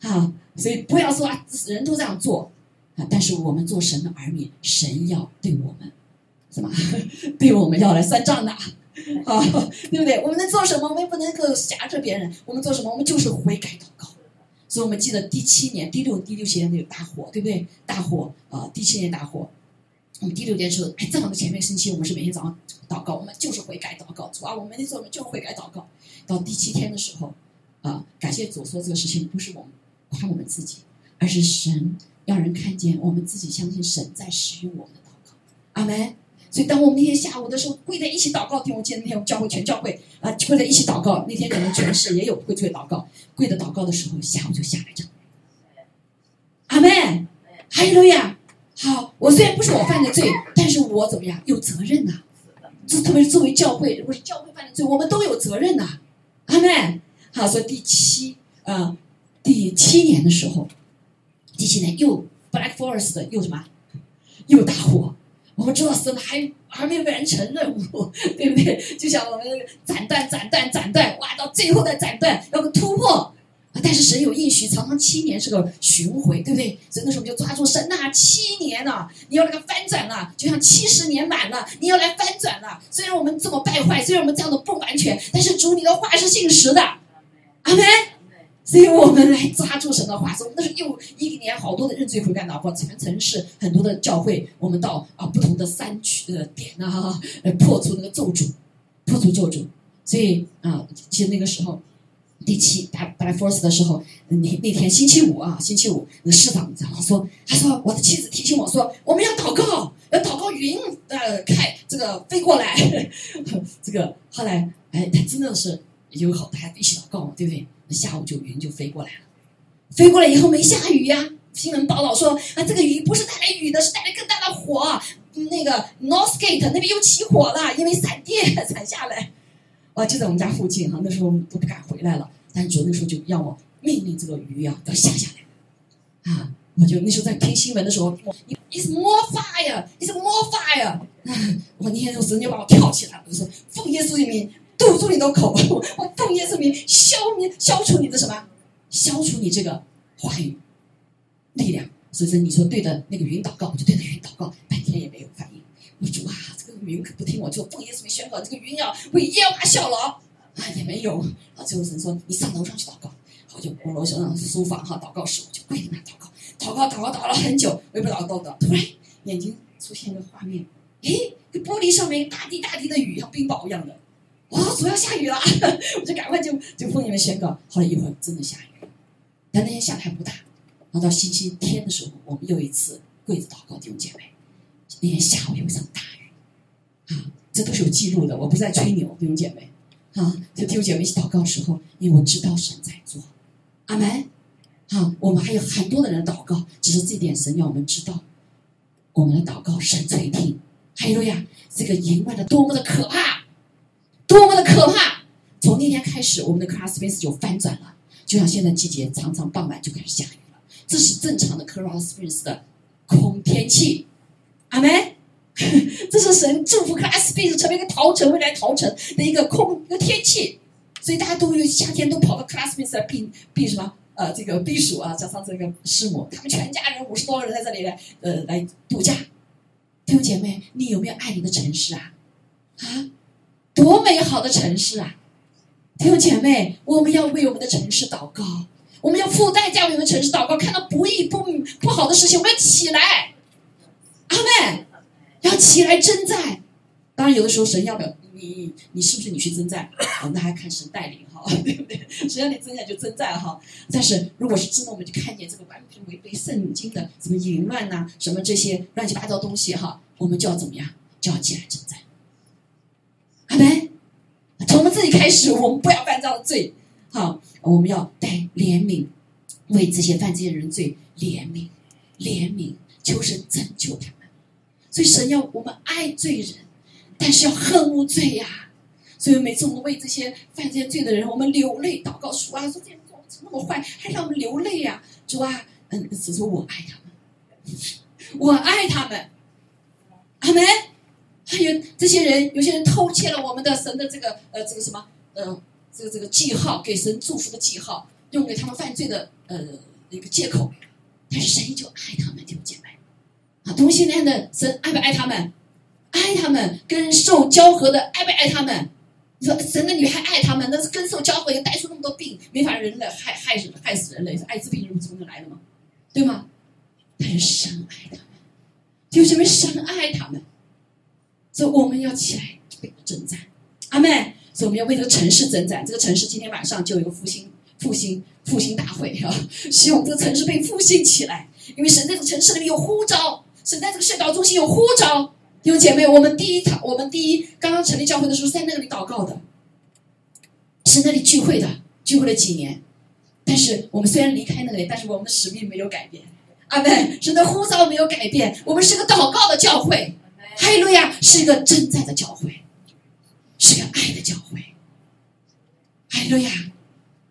Speaker 1: 好，所以不要说啊，人都这样做。啊！但是我们做神的儿女，神要对我们，什么？对我们要来算账的，啊，对不对？我们能做什么？我们不能够挟着别人。我们做什么？我们就是悔改祷告。所以我们记得第七年、第六、第六七年那个大火，对不对？大火啊！第七年大火，我们第六年时候，哎，正好前面星期我们是每天早上祷告，我们就是悔改祷告。主啊，我们那做什么就悔改祷告。到第七天的时候，啊，感谢主说这个事情不是我们夸我们自己，而是神。让人看见我们自己相信神在使用我们的祷告，阿门。所以当我们那天下午的时候跪在一起祷告，听我记得那天教会全教会啊跪在一起祷告。那天可能全市也有跪在祷告，跪着祷告的时候，下午就下来着。阿门，哈利路亚。好，我虽然不是我犯的罪，但是我怎么样有责任呐？这特别是作为教会，如果是教会犯的罪，我们都有责任呐。阿门。好，说第七啊，第七年的时候。第七年又 Black Forest 又什么，又大火。我们知道神还还没完成任务，对不对？就像我们斩断、斩断、斩断，哇，到最后的斩断要个突破。但是神有应许，常常七年是个巡回，对不对？所以那时候我们就抓住神呐，七年呐，你要那个翻转了，就像七十年满了，你要来翻转了。虽然我们这么败坏，虽然我们这样的不完全，但是主你的话是信实的，阿门。所以我们来抓住神的话，说那是又一年好多的认罪悔改祷告，全城市很多的教会，我们到啊不同的山区的点啊，来破除那个咒诅，破除咒诅。所以啊，其实那个时候第七打打 force 的时候，那那天星期五啊，星期五那市长然后说，他说我的妻子提醒我说，我们要祷告，要祷告云呃开这个飞过来，这个后来哎，他真的是有好大家一起祷告嘛，对不对？下午就云就飞过来了，飞过来以后没下雨呀。新闻报道说啊，这个雨不是带来雨的，是带来更大的火。那个 Northgate 那边又起火了，因为闪电闪下来。哇，就在我们家附近哈，那时候都不敢回来了。但主那时候就让我命令这个雨呀要下下来。啊，我就那时候在听新闻的时候，It's more fire, It's more fire。我那天就直接把我跳起来了，我说奉耶稣的名。堵住你的口！我奉耶稣名消灭、消除你的什么？消除你这个话语力量。所以说，你说对着那个云祷告，我就对着云祷告，半天也没有反应。我主啊，这个云可不听我，就奉耶稣名宣告，这个云要为耶和华效劳啊，也没有。啊，最后神说：“你上楼上去祷告。”好，就我楼上书房哈，祷告室，我就跪在那祷告，祷告祷告祷了很久，我也不祷告的。突然眼睛出现一个画面，诶，这玻璃上面大滴大滴的雨，像冰雹一样的。哇，主要下雨了，我就赶快就就奉你们宣告。后来一会儿真的下雨了，但那天下的还不大。然后到星期天的时候，我们又一次跪着祷告弟兄姐妹。那天下午有一场大雨，啊，这都是有记录的，我不在吹牛，弟兄姐妹。啊，就弟兄姐妹一起祷告的时候，因为我知道神在做，阿门。啊，我们还有很多的人祷告，只是这点神要我们知道，我们的祷告神垂听。还有呀，这个淫乱的多么的可怕！多么的可怕！从那天开始，我们的 class space 就翻转了，就像现在季节，常常傍晚就开始下雨了。这是正常的 class space 的空天气。阿门。这是神祝福 class space 成为一个逃城、未来逃城的一个空一个天气。所以大家都有夏天都跑到 class space 来避避什么？呃，这个避暑啊，加上这个师母，他们全家人五十多个人在这里来呃来度假。弟兄姐妹，你有没有爱你的城市啊？啊，多美好的城市啊！弟兄姐妹，我们要为我们的城市祷告，我们要付代价为我们的城市祷告。看到不义、不不好的事情，我们要起来，阿妹，要起来征战。当然，有的时候神要不要你，你是不是你去征战？哦，那还看神带领哈，对不对？谁让你征战就征战哈。但是如果是真的，我们就看见这个完全违背圣经的什么淫乱呐，什么这些乱七八糟东西哈，我们就要怎么样？就要起来征战。阿门。从我们自己开始，我们不要犯这样的罪。好，我们要带怜悯，为这些犯罪的人罪怜悯，怜悯，求神拯救他们。所以神要我们爱罪人。但是要恨无罪呀，所以每次我们为这些犯这些罪的人，我们流泪祷告说啊，说这人怎么那么坏，还让我们流泪呀？主啊，嗯，只说我爱他们，我爱他们，阿门。还有这些人，有些人偷窃了我们的神的这个呃这个什么呃这个这个记号，给神祝福的记号，用给他们犯罪的呃一个借口。但是神依旧爱他们，弟兄姐妹啊，同性恋的神爱不爱他们？爱他们，跟受交合的爱不爱他们？你说神的女还爱他们？那是跟受交合又带出那么多病，没法人类害害死害死人类，是艾滋病是从哪来的吗？对吗？但是神爱他们，就是因为神爱他们，所以我们要起来为征战。阿妹，所以我们要为这个城市征战。这个城市今天晚上就有一个复兴、复兴、复兴大会啊！希望这个城市被复兴起来，因为神在这个城市里面有呼召，神在这个圣道中心有呼召。弟兄姐妹，我们第一堂，我们第一刚刚成立教会的时候，在那里祷告的，是那里聚会的，聚会了几年。但是我们虽然离开那里，但是我们的使命没有改变。阿门。神的呼召没有改变，我们是个祷告的教会。哈利路亚，是一个征战的教会，是个爱的教会。哈利路亚，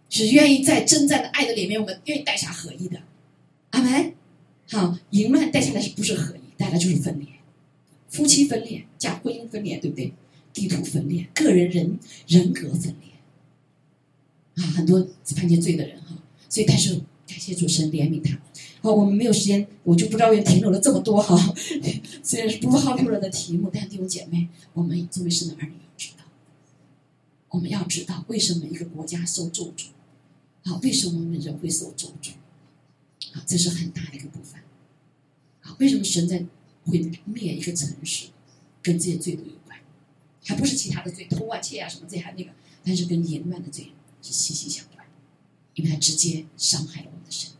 Speaker 1: 是愿意在征战的爱的里面，我们愿意带下合一的。阿门。好，淫乱带下来是不是合一？带来就是分裂。夫妻分裂，加婚姻分裂，对不对？地图分裂，个人人人格分裂，啊，很多犯见罪的人哈，所以但是感谢主神怜悯他。好，我们没有时间，我就不知道又停留了这么多哈。虽然是不好六人的题目，但弟兄姐妹，我们作为神的儿女要知道，我们要知道为什么一个国家受咒诅，好，为什么我们人会受咒诅？啊，这是很大的一个部分。啊，为什么神在？会灭一个城市，跟这些罪都有关，还不是其他的罪，偷啊窃啊什么这还那个，但是跟淫乱的罪是息息相关，因为它直接伤害了我们的神。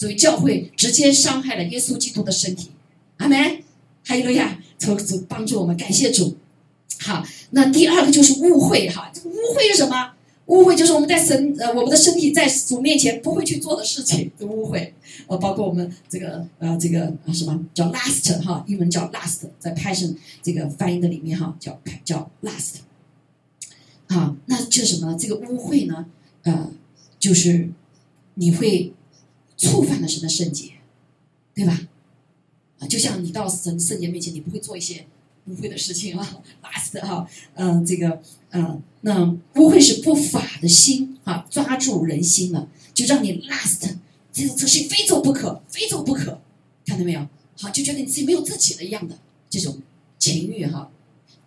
Speaker 1: 啊，作为教会直接伤害了耶稣基督的身体。阿门。还有了呀，求主帮助我们，感谢主。好，那第二个就是误会哈，这个误会是什么？误会就是我们在神呃我们的身体在主面前不会去做的事情的误会，呃，包括我们这个呃这个什么叫 last 哈，英文叫 last，在 passion 这个翻译的里面哈叫叫 last，啊，那就什么这个污秽呢？呃，就是你会触犯了神的圣洁，对吧？啊，就像你到神圣洁面前，你不会做一些。污秽的事情啊，last 哈，嗯，这个，嗯，那污秽是不法的心啊，抓住人心了，就让你 last，这种这事非走不可，非走不可，看到没有？好，就觉得你自己没有自己了一样的这种情欲哈，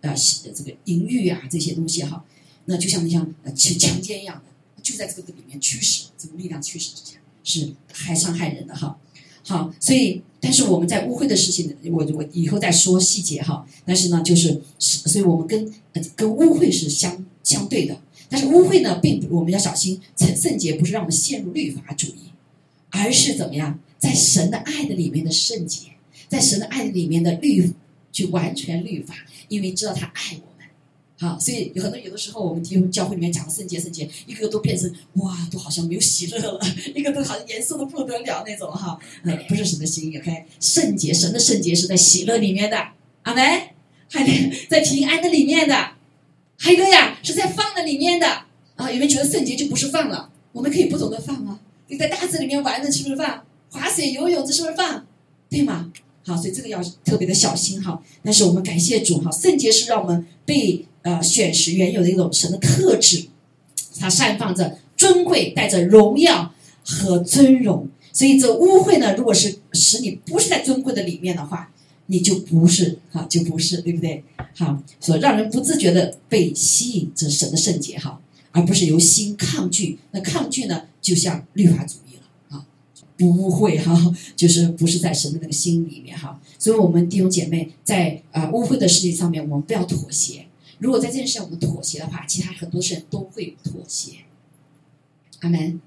Speaker 1: 啊，这个淫欲啊这些东西哈，那就像你像强强奸一样的，就在这个里面驱使，这个力量驱使之下，是害伤害人的哈。好，所以，但是我们在污秽的事情，我我以后再说细节哈。但是呢，就是是，所以我们跟跟污秽是相相对的。但是污秽呢，并不，我们要小心，圣圣洁不是让我们陷入律法主义，而是怎么样，在神的爱的里面的圣洁，在神的爱里面的律，去完全律法，因为知道他爱我。好，所以有很多有的时候，我们听教会里面讲的圣洁圣洁，一个个都变成哇，都好像没有喜乐了，一个都好像严肃的不得了那种哈。呃，不是神的心意，OK？圣洁，神的圣洁是在喜乐里面的，阿门。还在平安的里面的，还有个呀，是在放的里面的啊。有没有觉得圣洁就不是放了，我们可以不懂得放啊。你在大自然里面玩的是不是放？划水游泳这是不是放？对吗？好，所以这个要特别的小心哈。但是我们感谢主哈，圣洁是让我们被。呃，选时原有的一种神的特质，它散放着尊贵，带着荣耀和尊荣。所以这污秽呢，如果是使你不是在尊贵的里面的话，你就不是哈，就不是，对不对？好，所以让人不自觉的被吸引这神的圣洁哈，而不是由心抗拒。那抗拒呢，就像律法主义了啊，不误会哈，就是不是在神的那个心里面哈。所以，我们弟兄姐妹在啊污秽的事情上面，我们不要妥协。如果在这件事上我们妥协的话，其他很多事都会妥协。阿门，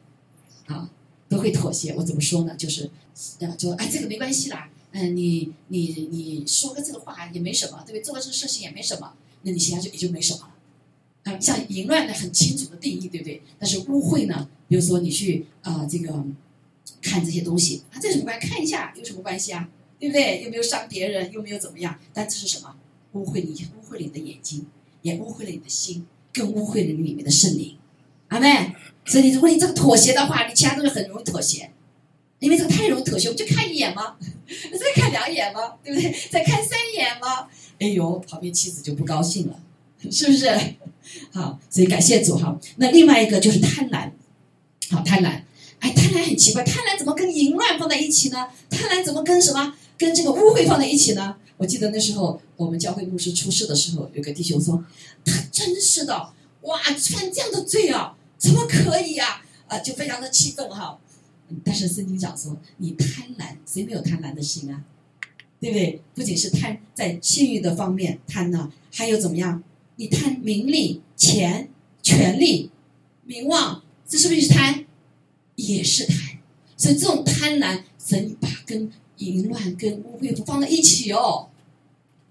Speaker 1: 啊，都会妥协。我怎么说呢？就是，呃，就哎，这个没关系啦。嗯，你你你说个这个话也没什么，对不对？做个这个事情也没什么，那你其他就也就没什么了。啊，像淫乱呢，很清楚的定义，对不对？但是污秽呢，比如说你去啊，这个看这些东西，啊，这什么关系？看一下有什么关系啊？对不对？又没有伤别人，又没有怎么样？但这是什么？污秽你，污秽你的眼睛，也污秽了你的心，更污秽了你里面的圣灵。阿妹，所以如果你这个妥协的话，你其他东西很容易妥协。因为这个太容易妥协，我们就看一眼吗？再看两眼吗？对不对？再看三眼吗？哎呦，旁边妻子就不高兴了，是不是？好，所以感谢主哈。那另外一个就是贪婪，好贪婪。哎，贪婪很奇怪，贪婪怎么跟淫乱放在一起呢？贪婪怎么跟什么跟这个污秽放在一起呢？我记得那时候我们教会牧师出事的时候，有个弟兄说：“他真是的，哇，犯这样的罪啊，怎么可以呀？”啊，就非常的气愤哈。但是圣经讲说，你贪婪，谁没有贪婪的心啊？对不对？不仅是贪在信誉的方面贪呢，还有怎么样？你贪名利、钱、权利、名望，这是不是贪？也是贪。所以这种贪婪，神把跟淫乱、跟污秽放在一起哦，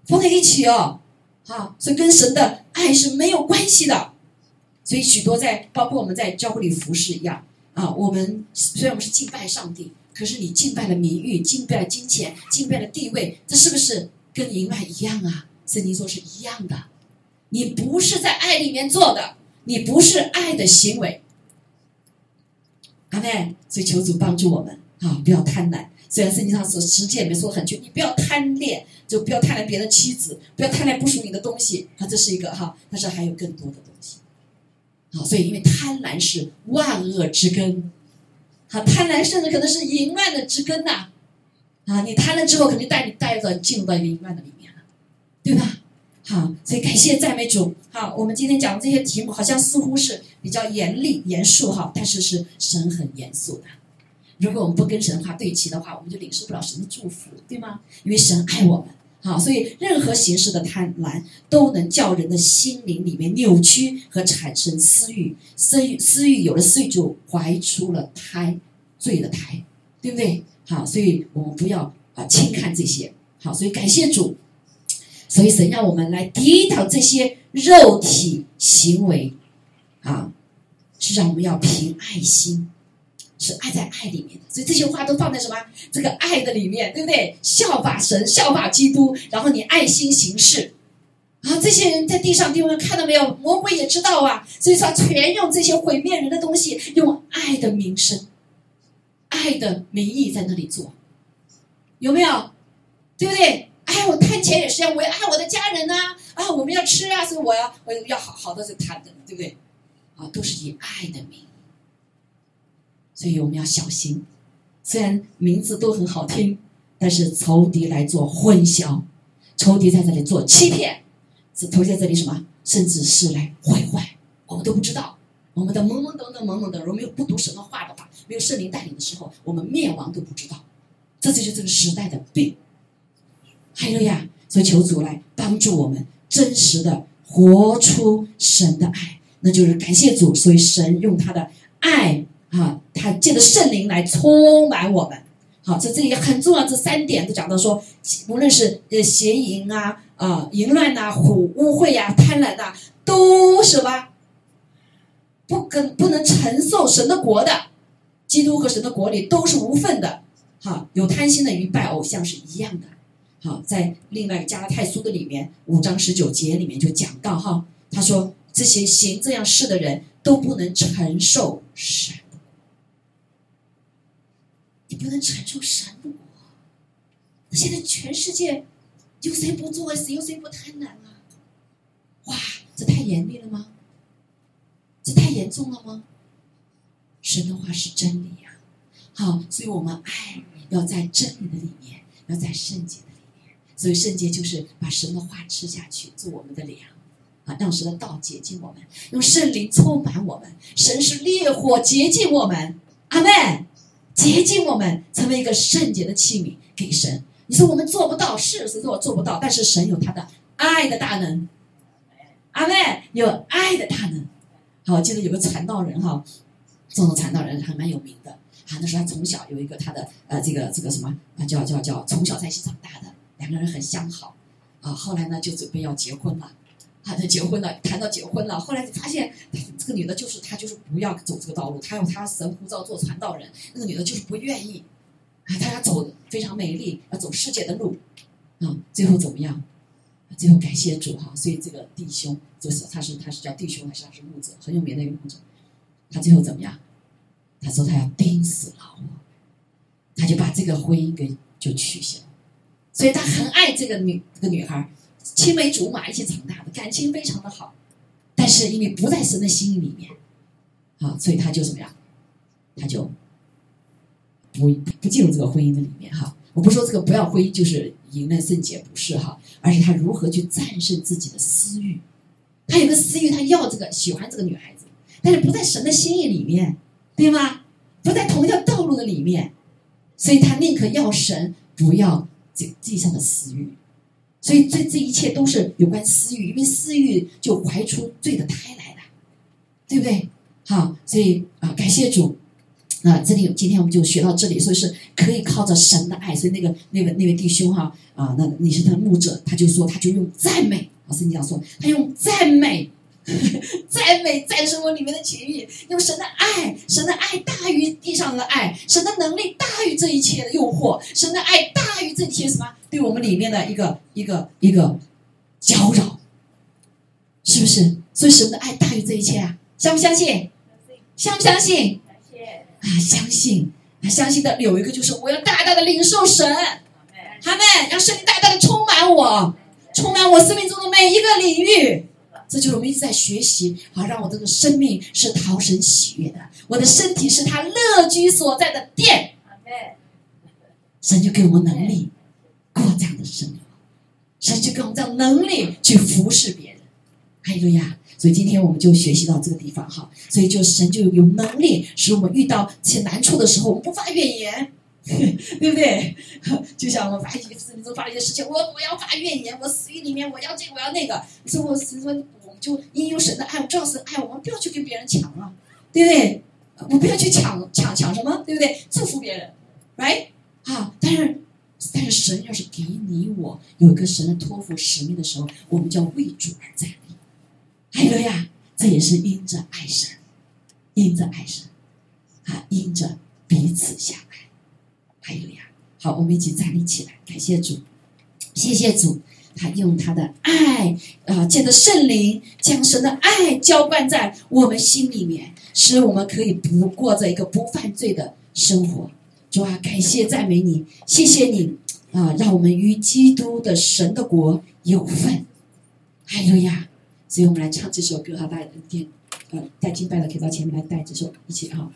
Speaker 1: 放在一起哦，好，所以跟神的爱是没有关系的。所以许多在，包括我们在教会里服侍一样。啊，我们虽然我们是敬拜上帝，可是你敬拜了名誉，敬拜了金钱，敬拜了地位，这是不是跟淫乱一样啊？圣经说是一样的，你不是在爱里面做的，你不是爱的行为。阿妹，所以求主帮助我们啊，不要贪婪。虽然圣经上说十诫里面说很清，你不要贪恋，就不要贪婪别的妻子，不要贪恋不属于你的东西啊，这是一个哈，但是还有更多的东西。好，所以因为贪婪是万恶之根，好，贪婪甚至可能是淫乱的之根呐，啊，你贪了之后，肯定带你带着进入到一个淫乱的里面了，对吧？好，所以感谢赞美主。好，我们今天讲的这些题目，好像似乎是比较严厉严肃哈，但是是神很严肃的。如果我们不跟神话对齐的话，我们就领受不了神的祝福，对吗？因为神爱我们。好，所以任何形式的贪婪都能叫人的心灵里面扭曲和产生私欲，私欲私欲有了私欲就怀出了胎，罪的胎，对不对？好，所以我们不要啊轻看这些。好，所以感谢主，所以神让我们来抵挡这些肉体行为，啊，是让我们要凭爱心。是爱在爱里面的，所以这些话都放在什么这个爱的里面，对不对？效法神，效法基督，然后你爱心行事，啊，这些人在地上地方看到没有？魔鬼也知道啊，所以说全用这些毁灭人的东西，用爱的名声、爱的名义在那里做，有没有？对不对？哎，我贪钱也是要我要爱我的家人呐，啊，我们要吃啊，所以我要我要好好的去贪的，对不对？啊，都是以爱的名。所以我们要小心，虽然名字都很好听，但是仇敌来做混淆，仇敌在这里做欺骗，是头在这里什么，甚至是来毁坏，我们都不知道。我们的懵懵懂懂、懵懵懂懂，没有不读神的话的话，没有圣灵带领的时候，我们灭亡都不知道。这就是这个时代的病。还有呀，所以求主来帮助我们，真实的活出神的爱，那就是感谢主。所以神用他的爱。啊，他借着圣灵来充满我们。好，在这里很重要，这三点都讲到说，无论是呃邪淫啊、啊淫乱呐、虎污秽呀、贪婪呐，都什么不跟不能承受神的国的，基督和神的国里都是无份的。好，有贪心的与拜偶像是一样的。好，在另外加拉太书的里面五章十九节里面就讲到哈，他说这些行这样事的人都不能承受神。你不能承受神的国。现在全世界有谁不做？谁有谁不贪婪啊？哇，这太严厉了吗？这太严重了吗？神的话是真理呀。好，所以我们爱要在真理的里面，要在圣洁的里面，所以圣洁就是把神的话吃下去，做我们的粮啊，让神的道洁净我们，用圣灵充满我们。神是烈火洁净我们，阿门。洁净我们，成为一个圣洁的器皿给神。你说我们做不到，是谁说我做不到？但是神有他的爱的大能，阿妹有爱的大能。好，我记得有个传道人哈，这种传道人还蛮有名的。啊，那时候他从小有一个他的呃这个这个什么叫叫叫从小在一起长大的两个人很相好啊，后来呢就准备要结婚了。啊，他结婚了，谈到结婚了，后来就发现这个女的就是她，就是不要走这个道路，她用她神呼召做传道人，那个女的就是不愿意，啊，她要走非常美丽，要走世界的路，啊，最后怎么样？最后感谢主哈，所以这个弟兄就是他是他是叫弟兄还是他是牧者，很有名的一个牧者，他最后怎么样？他说他要钉死老我，他就把这个婚姻给就取消，所以他很爱这个女这个女孩。青梅竹马一起长大的感情非常的好，但是因为不在神的心意里面，啊，所以他就怎么样？他就不不进入这个婚姻的里面哈。我不说这个不要婚姻就是迎难圣洁，不是哈，而是他如何去战胜自己的私欲。他有个私欲，他要这个喜欢这个女孩子，但是不在神的心意里面，对吗？不在同一条道路的里面，所以他宁可要神，不要这地上的私欲。所以这这一切都是有关私欲，因为私欲就怀出罪的胎来的，对不对？好，所以啊，感谢主，啊，这里今天我们就学到这里，所以是可以靠着神的爱。所以那个那位那位弟兄哈啊，那你是他的牧者，他就说他就用赞美，老师你讲说他用赞美。赞美战胜我里面的情欲，用神的爱，神的爱大于地上的爱，神的能力大于这一切的诱惑，神的爱大于这一切什么？对我们里面的一个一个一个搅扰，是不是？所以神的爱大于这一切啊！相不相信？相不相信？啊，相信！啊，相信的有一个就是我要大大的领受神，他们让圣灵大大的充满我，充满我生命中的每一个领域。这就是我们一直在学习，好让我这个生命是讨神喜悦的，我的身体是他乐居所在的殿。神就给我们能力过这样的生活，神就给我们这样能力去服侍别人。还有呀，所以今天我们就学习到这个地方哈，所以就神就有能力使我们遇到这些难处的时候，我们不发怨言。对不对？就像我们发一些视频中发了一些事情，我我要发怨言，我死于里面，我要这个我要那个。所以我是说，我们就因有神的爱，我知道神爱我们，不要去跟别人抢了，对不对？我不要去抢抢抢什么，对不对？祝福别人，right？啊，但是但是神要是给你我有一个神的托付使命的时候，我们就要为主而站立。还有呀，这也是因着爱神，因着爱神，啊，因着彼此相爱。还有呀，好，我们一起站立起来，感谢主，谢谢主，他用他的爱啊，借着圣灵将神的爱浇灌在我们心里面，使我们可以不过着一个不犯罪的生活。主啊，感谢赞美你，谢谢你啊，让我们与基督的神的国有份。还有呀，所以我们来唱这首歌哈，大家点呃带敬拜的可以到前面来带这首一起哈。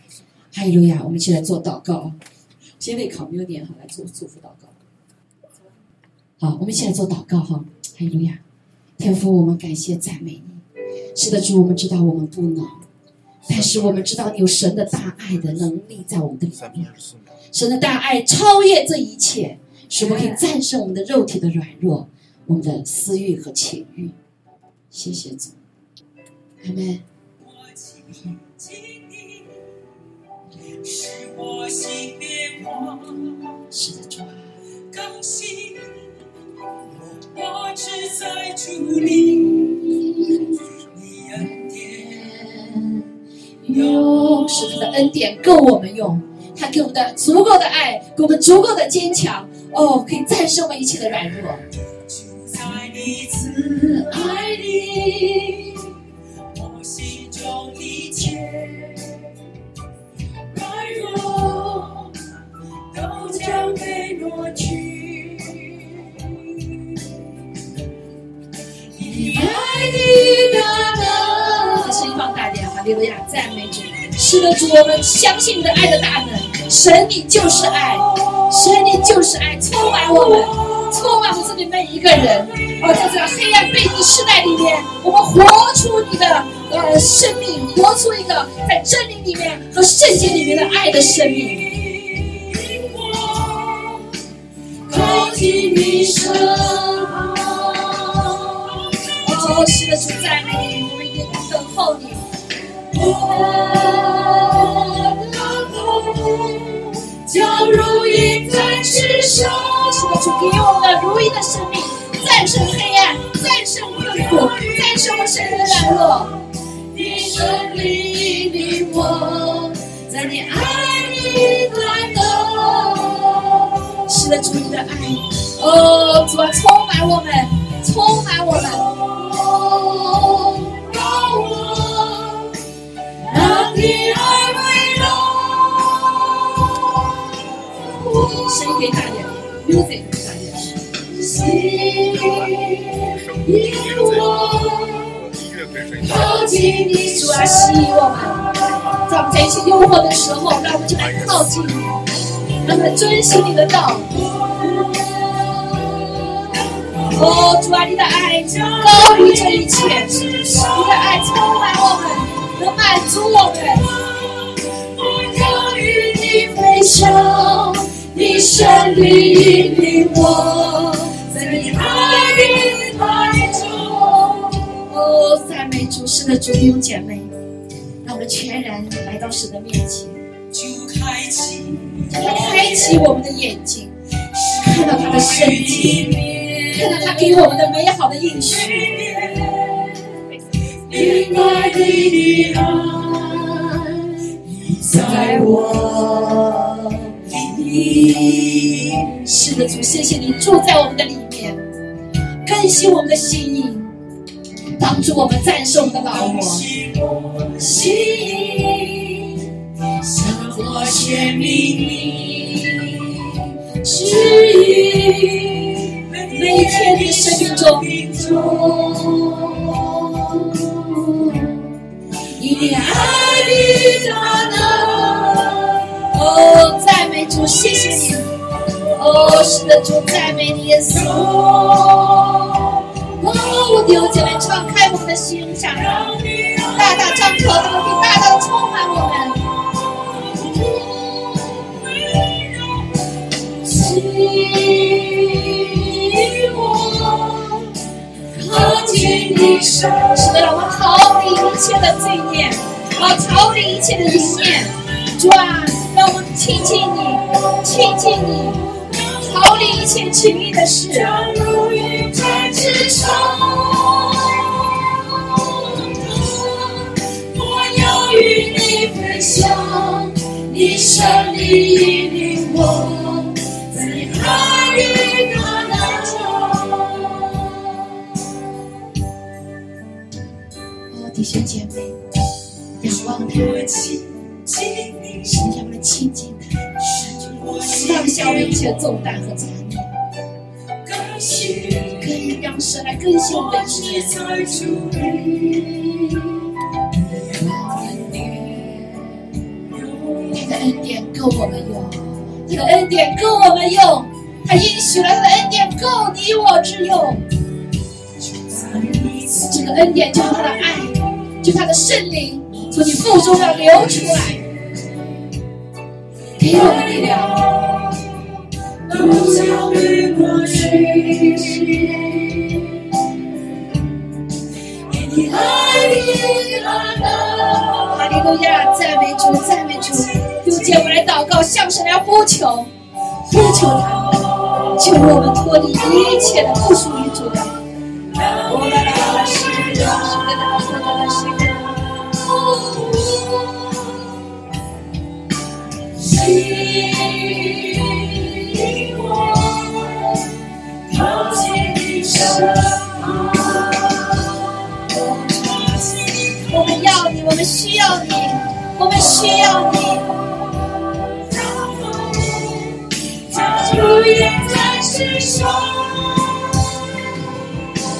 Speaker 1: 还有呀，我们一起来做祷告啊。先为考没有点好来做祝福祷告。好，我们一起来做祷告哈。还有呀，天父，我们感谢赞美你。是的，主，我们知道我们不能，但是我们知道你有神的大爱的能力在我们的里面。神的大爱超越这一切，使我们可以战胜我们的肉体的软弱，我们的私欲和情欲。谢谢主，阿门。是的，主啊，更新我只在主里，你恩典。用，是他的恩典够我们用，他给我们的足够的爱，给我们足够的坚强，哦，可以战胜我们一切的软弱。在彼此爱里，我心中一切软弱。都将被挪去。你爱的大能，声音放大点，哈利路亚，赞美主。是的，主，我们相信你的爱的大能。神，你就是爱，神，你就是爱，充满我们。充满我们这里每一个人。哦，在这个黑暗背逆时代里面，我们活出你的呃生命，活出一个在真理里面和圣洁里面的爱的生命。靠近你身旁，哦，是的，主赞美你，我们一定等候你。主给我的如鹰的生命，战胜黑暗，战胜困苦，战胜我身的软弱。你胜利引领我，在你爱里感动。是的，主你的爱，哦，主啊，充满我们，充满我们。哦，哦，主啊，你的爱高于这一切，你的爱充满我们，能满足我们。我要与你飞翔，你胜利引领我，在你爱里爱中。哦，赞美主，是的，主弟兄姐妹，让我们全然来到神的面前，
Speaker 3: 就开启
Speaker 1: 开启我们的眼睛，看到他的圣洁，看到他给我们的美好的应许。你爱的爱在我里，是的，主，谢谢你住在我们的里面，更新我们的心意。帮助我们战胜我们的老我，心向我宣明你指引，每天的生命中，你爱的大能，哦，赞美主，谢谢你，哦，是的，主，赞美你，耶稣。哦，我丢姐妹，敞开我们的心想大大张口，大大充满我们。靠近你身，是的，让我们逃离一切的罪孽，啊，逃离一切的淫念，主啊，让我们亲近你，亲近你，逃离一切情欲的事。我要与你分享，你胜利引领我，在你爱弟兄姐妹，仰望他，是让我们亲近他，放下我们一切重担和杂念。可以让神来更新我们的意他的恩典够我们用，他的恩典够我们用，他应许了他的恩典够你我之用。这个恩典就是他的爱，就他的圣灵从你腹中要流出来，给我们力量。不焦虑过去，你爱你爱的。哈利路亚，赞美主，赞美主。弟兄姐妹，我们来祷告，向神来呼求，呼求他，求我们脱离一切的不属于主的。我们我们要你，我们需要你，我们需要你。主也在世上，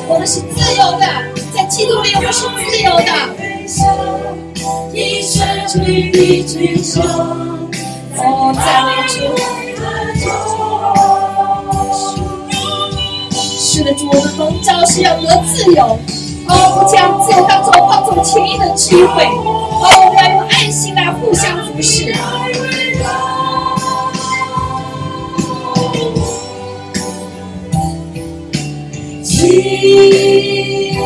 Speaker 1: 我们是自由的，在基督里我们是自由的。一生与你。追求，哦，赞美主。是的，主，我们蒙召是要得自由。哦，将自由当做放纵情谊的机会。哦，我们要用爱心来互相服侍。
Speaker 4: 亲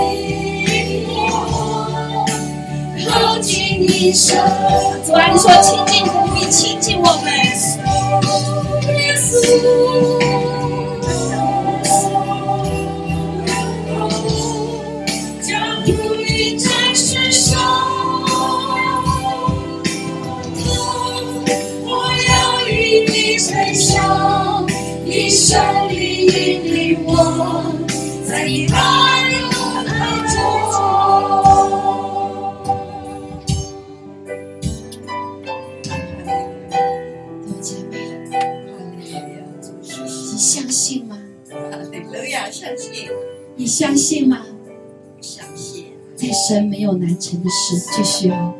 Speaker 4: 我，靠近你身，
Speaker 1: 主啊，你说亲近我，你亲近我们。
Speaker 4: 分享，你胜利引领我，在你中。
Speaker 1: 姐妹，你相信吗？你相信吗？
Speaker 5: 相信。
Speaker 1: 在神没有难成的事，继续哦，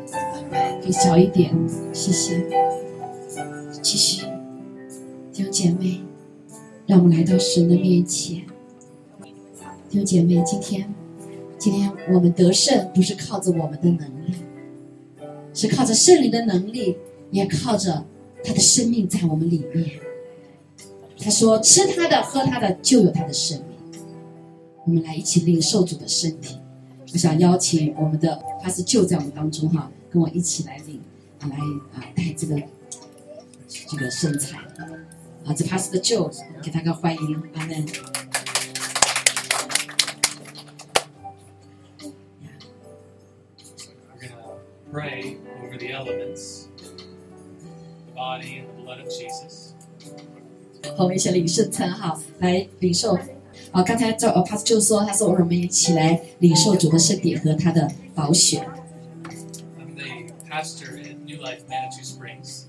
Speaker 1: 给小一点，谢谢。姐妹，让我们来到神的面前。弟兄姐妹，今天，今天我们得胜不是靠着我们的能力，是靠着圣灵的能力，也靠着他的生命在我们里面。他说：“吃他的，喝他的，就有他的生命。”我们来一起领受主的身体。我想邀请我们的他是就在我们当中哈，跟我一起来领，来啊带这个这个身材啊，这他是的就给他个欢迎，阿门。
Speaker 6: Going to pray over the elements, the body and the blood of Jesus.
Speaker 1: 好，我们一起领圣餐哈，来领受。啊，刚才这呃，他就说，他说我们一起来领受主的身体和他的宝血。
Speaker 6: I'm the pastor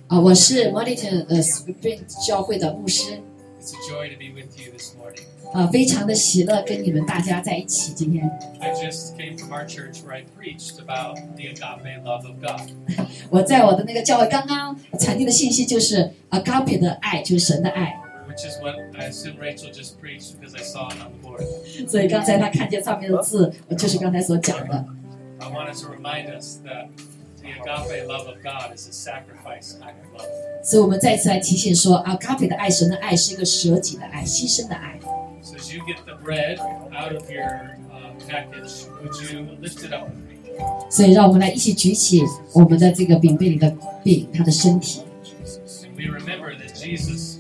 Speaker 1: 啊，我是 Monitor 呃 Spring 教会的牧师，
Speaker 6: It's a joy to be with you this morning.
Speaker 1: 啊，非常的喜乐跟你们大家在一起。今天
Speaker 6: I just came from our church where I preached about the agape love of God.
Speaker 1: 我在我的那个教会刚刚传递的信息就是 agape 的爱，就是神的爱。
Speaker 6: Which is what I assume Rachel just preached because I saw it on the board.
Speaker 1: 所以刚才他看见上面的字，就是刚才所讲的。
Speaker 6: I wanted to remind us that love of god is a sacrifice
Speaker 1: 所以我们再次来提醒说啊咖啡的爱神的爱是一个舍己的爱牺牲的爱。所以让我们来一起举起我们的这个饼杯里的饼他的身体。
Speaker 6: We remember that jesus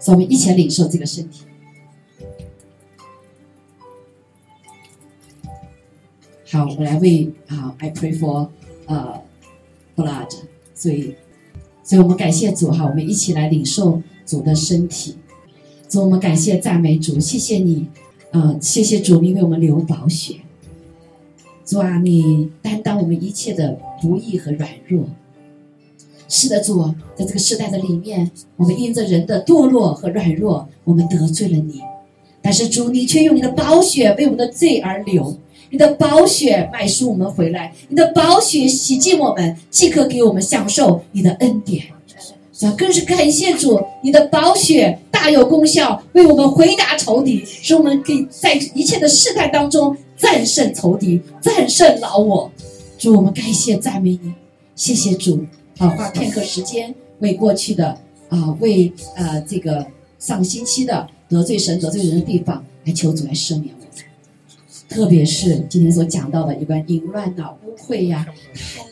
Speaker 1: 所以我们一起来领受这个身体。好，我来为啊，I pray for 呃 blood，所以，所以我们感谢主哈，我们一起来领受主的身体。主，我们感谢赞美主，谢谢你，呃，谢谢主，你为我们流宝血。主啊，你担当我们一切的不易和软弱。是的，主，在这个时代的里面，我们因着人的堕落和软弱，我们得罪了你。但是主，你却用你的宝血为我们的罪而流，你的宝血买赎我们回来，你的宝血洗净我们，即可给我们享受你的恩典。主啊，更是感谢主，你的宝血大有功效，为我们回答仇敌，使我们可以在一切的试探当中战胜仇敌，战胜老我。主，我们感谢赞美你，谢谢主。啊，花片刻时间为过去的啊，为呃这个上星期的得罪神、得罪人的地方来求主来赦免我们。特别是今天所讲到的有关淫乱呐、污秽呀、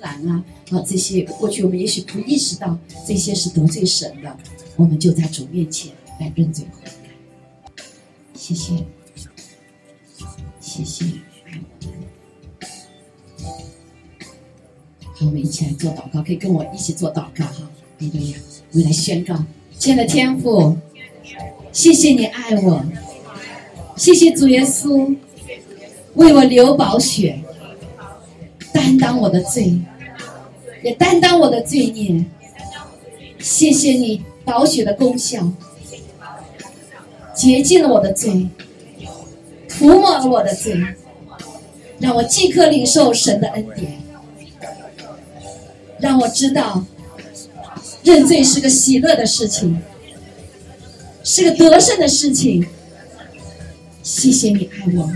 Speaker 1: 贪婪啊啊这些，过去我们也许不意识到这些是得罪神的，我们就在主面前来认罪悔改。谢谢，谢谢。好，我们一起来做祷告，可以跟我一起做祷告哈。利路亚，我们来宣告：亲爱的天父，谢谢你爱我，谢谢主耶稣为我流宝血，担当我的罪，也担当我的罪孽。谢谢你宝血的功效，洁净了我的罪，涂抹了我的罪，让我即刻领受神的恩典，让我知道认罪是个喜乐的事情，是个得胜的事情。谢谢你爱我，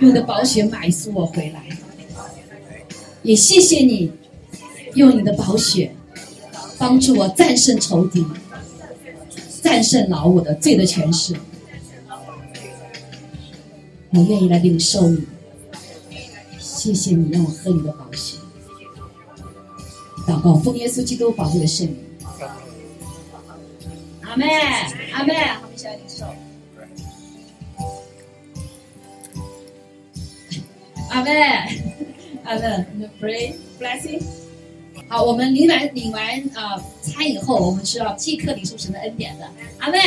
Speaker 1: 用你的宝血买赎我回来，也谢谢你用你的宝血帮助我战胜仇敌，战胜老我的罪的权势。我愿意来领受你，谢谢你让我喝你的宝血。祷告，奉耶稣基督宝贵的圣名。阿妹，阿妹，我们一起来领受。阿妹，阿妹，pray blessing。好，我们领完领完啊餐以后，我们是要即刻领受神的恩典的。阿妹，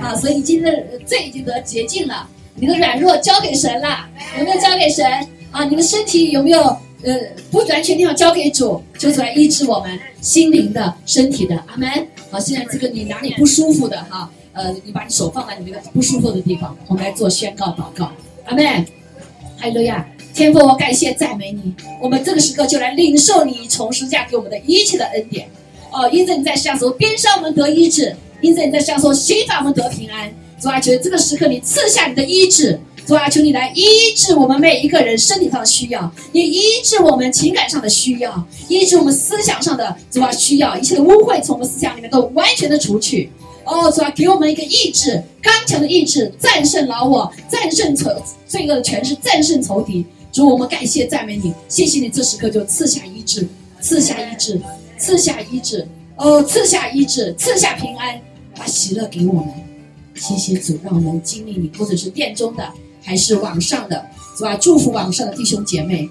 Speaker 1: 啊，所以今天的罪已经得洁净了，你的软弱交给神了，有没有交给神？啊，你的身体有没有呃不完全地方交给主，求主来医治我们心灵的、身体的。阿门。好，现在这个你哪里不舒服的哈，呃，你把你手放在你那个不舒服的地方，我们来做宣告祷告。阿门，哈利路亚。天父，我感谢赞美你。我们这个时刻就来领受你从十字架给我们的一切的恩典。哦，因着你在下说边上我们得医治，因着你在下说心法我们得平安。主啊，求这个时刻你赐下你的医治。主啊，求你来医治我们每一个人身体上的需要，也医治我们情感上的需要，医治我们思想上的主啊需要，一切的污秽从我们思想里面都完全的除去。哦，主啊，给我们一个意志，刚强的意志，战胜老我，战胜仇罪恶的权势，战胜仇敌。主，我们感谢赞美你，谢谢你这时刻就赐下医治，赐下医治，赐下医治，哦，赐下医治，赐下平安，把喜乐给我们。谢谢主，让我们经历你，或者是殿中的还是网上的，是吧？祝福网上的弟兄姐妹，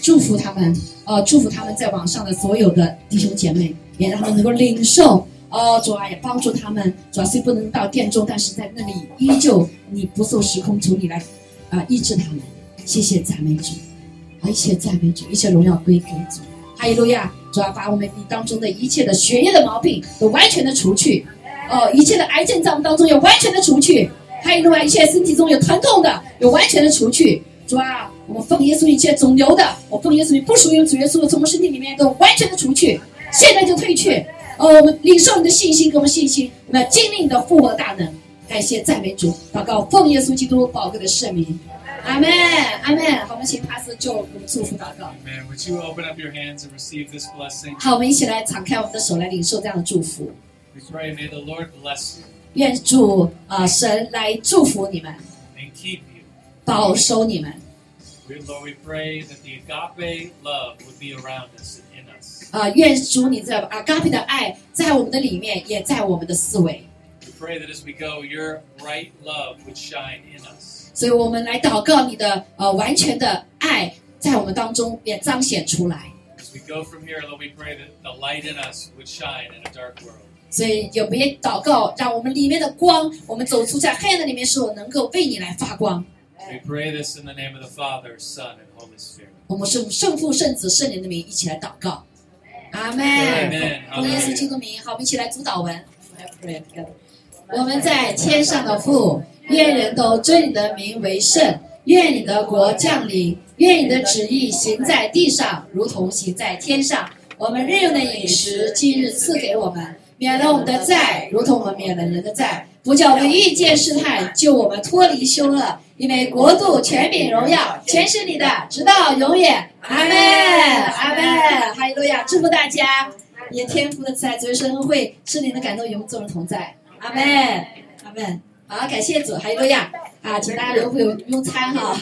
Speaker 1: 祝福他们，呃，祝福他们在网上的所有的弟兄姐妹，也让他们能够领受。哦，主啊，也帮助他们。主要是不能到殿中，但是在那里依旧你不受时空，主你来啊医治他们。谢谢赞美主，一切赞美主，一切荣耀归给主。哈利路亚！主要把我们当中的一切的血液的毛病都完全的除去，哦，一切的癌症在我们当中有完全的除去。还有另外！一切身体中有疼痛的有完全的除去。主啊，我们奉耶稣一切肿瘤的，我奉耶稣你不属于主耶稣，从我们身体里面都完全的除去，现在就退去。哦，我们领受你的信心，给我们信心，我们要经历你的复活大能。感谢赞美主，祷告奉耶稣基督宝贵的圣名。阿门，阿门。好，我们请帕斯就我们祝福祷告。好，我们一起来敞开我们的手来领受这样的祝福。
Speaker 6: We pray, may the Lord bless
Speaker 1: 愿主啊、呃神来祝福你们，
Speaker 6: and keep you.
Speaker 1: 保守你们
Speaker 6: We, Lord, we pray that the agape love would be around us and in us.
Speaker 1: 啊、愿主你这阿嘎比的爱在我们的里面，也在我们的思维。
Speaker 6: We pray that as we go, your bright love would shine in us.
Speaker 1: 所以我们来祷告你的呃完全的爱在我们当中也彰显出来。
Speaker 6: As we go from here, Lord, we pray that the light in us would shine in a dark world.
Speaker 1: 所以有别祷告，让我们里面的光，我们走出在黑暗的里面时候，能够为你来发光。
Speaker 6: We pray this in the name of the Father, Son, and Holy Spirit.
Speaker 1: 我们是用圣父、圣子、圣灵的名一起来祷告。阿门。奉耶稣基督名，好，我们一起来读祷文。我们在天上的父，愿人都尊你的名为圣，愿你的国降临，愿你的旨意行在地上，如同行在天上。我们日用的饮食，今日赐给我们，免了我们的债，如同我们免了人的债，不叫我们遇见试探，救我们脱离凶恶。因为国度、权柄、荣耀，全是你的，直到永远。阿门，阿门，哈利路亚！祝福大家，也天赋的慈爱、主耶稣的恩惠、圣灵的感动与我们众人同在。阿门，阿门。好，感谢主，哈利路亚！啊，请大家留会用用餐哈。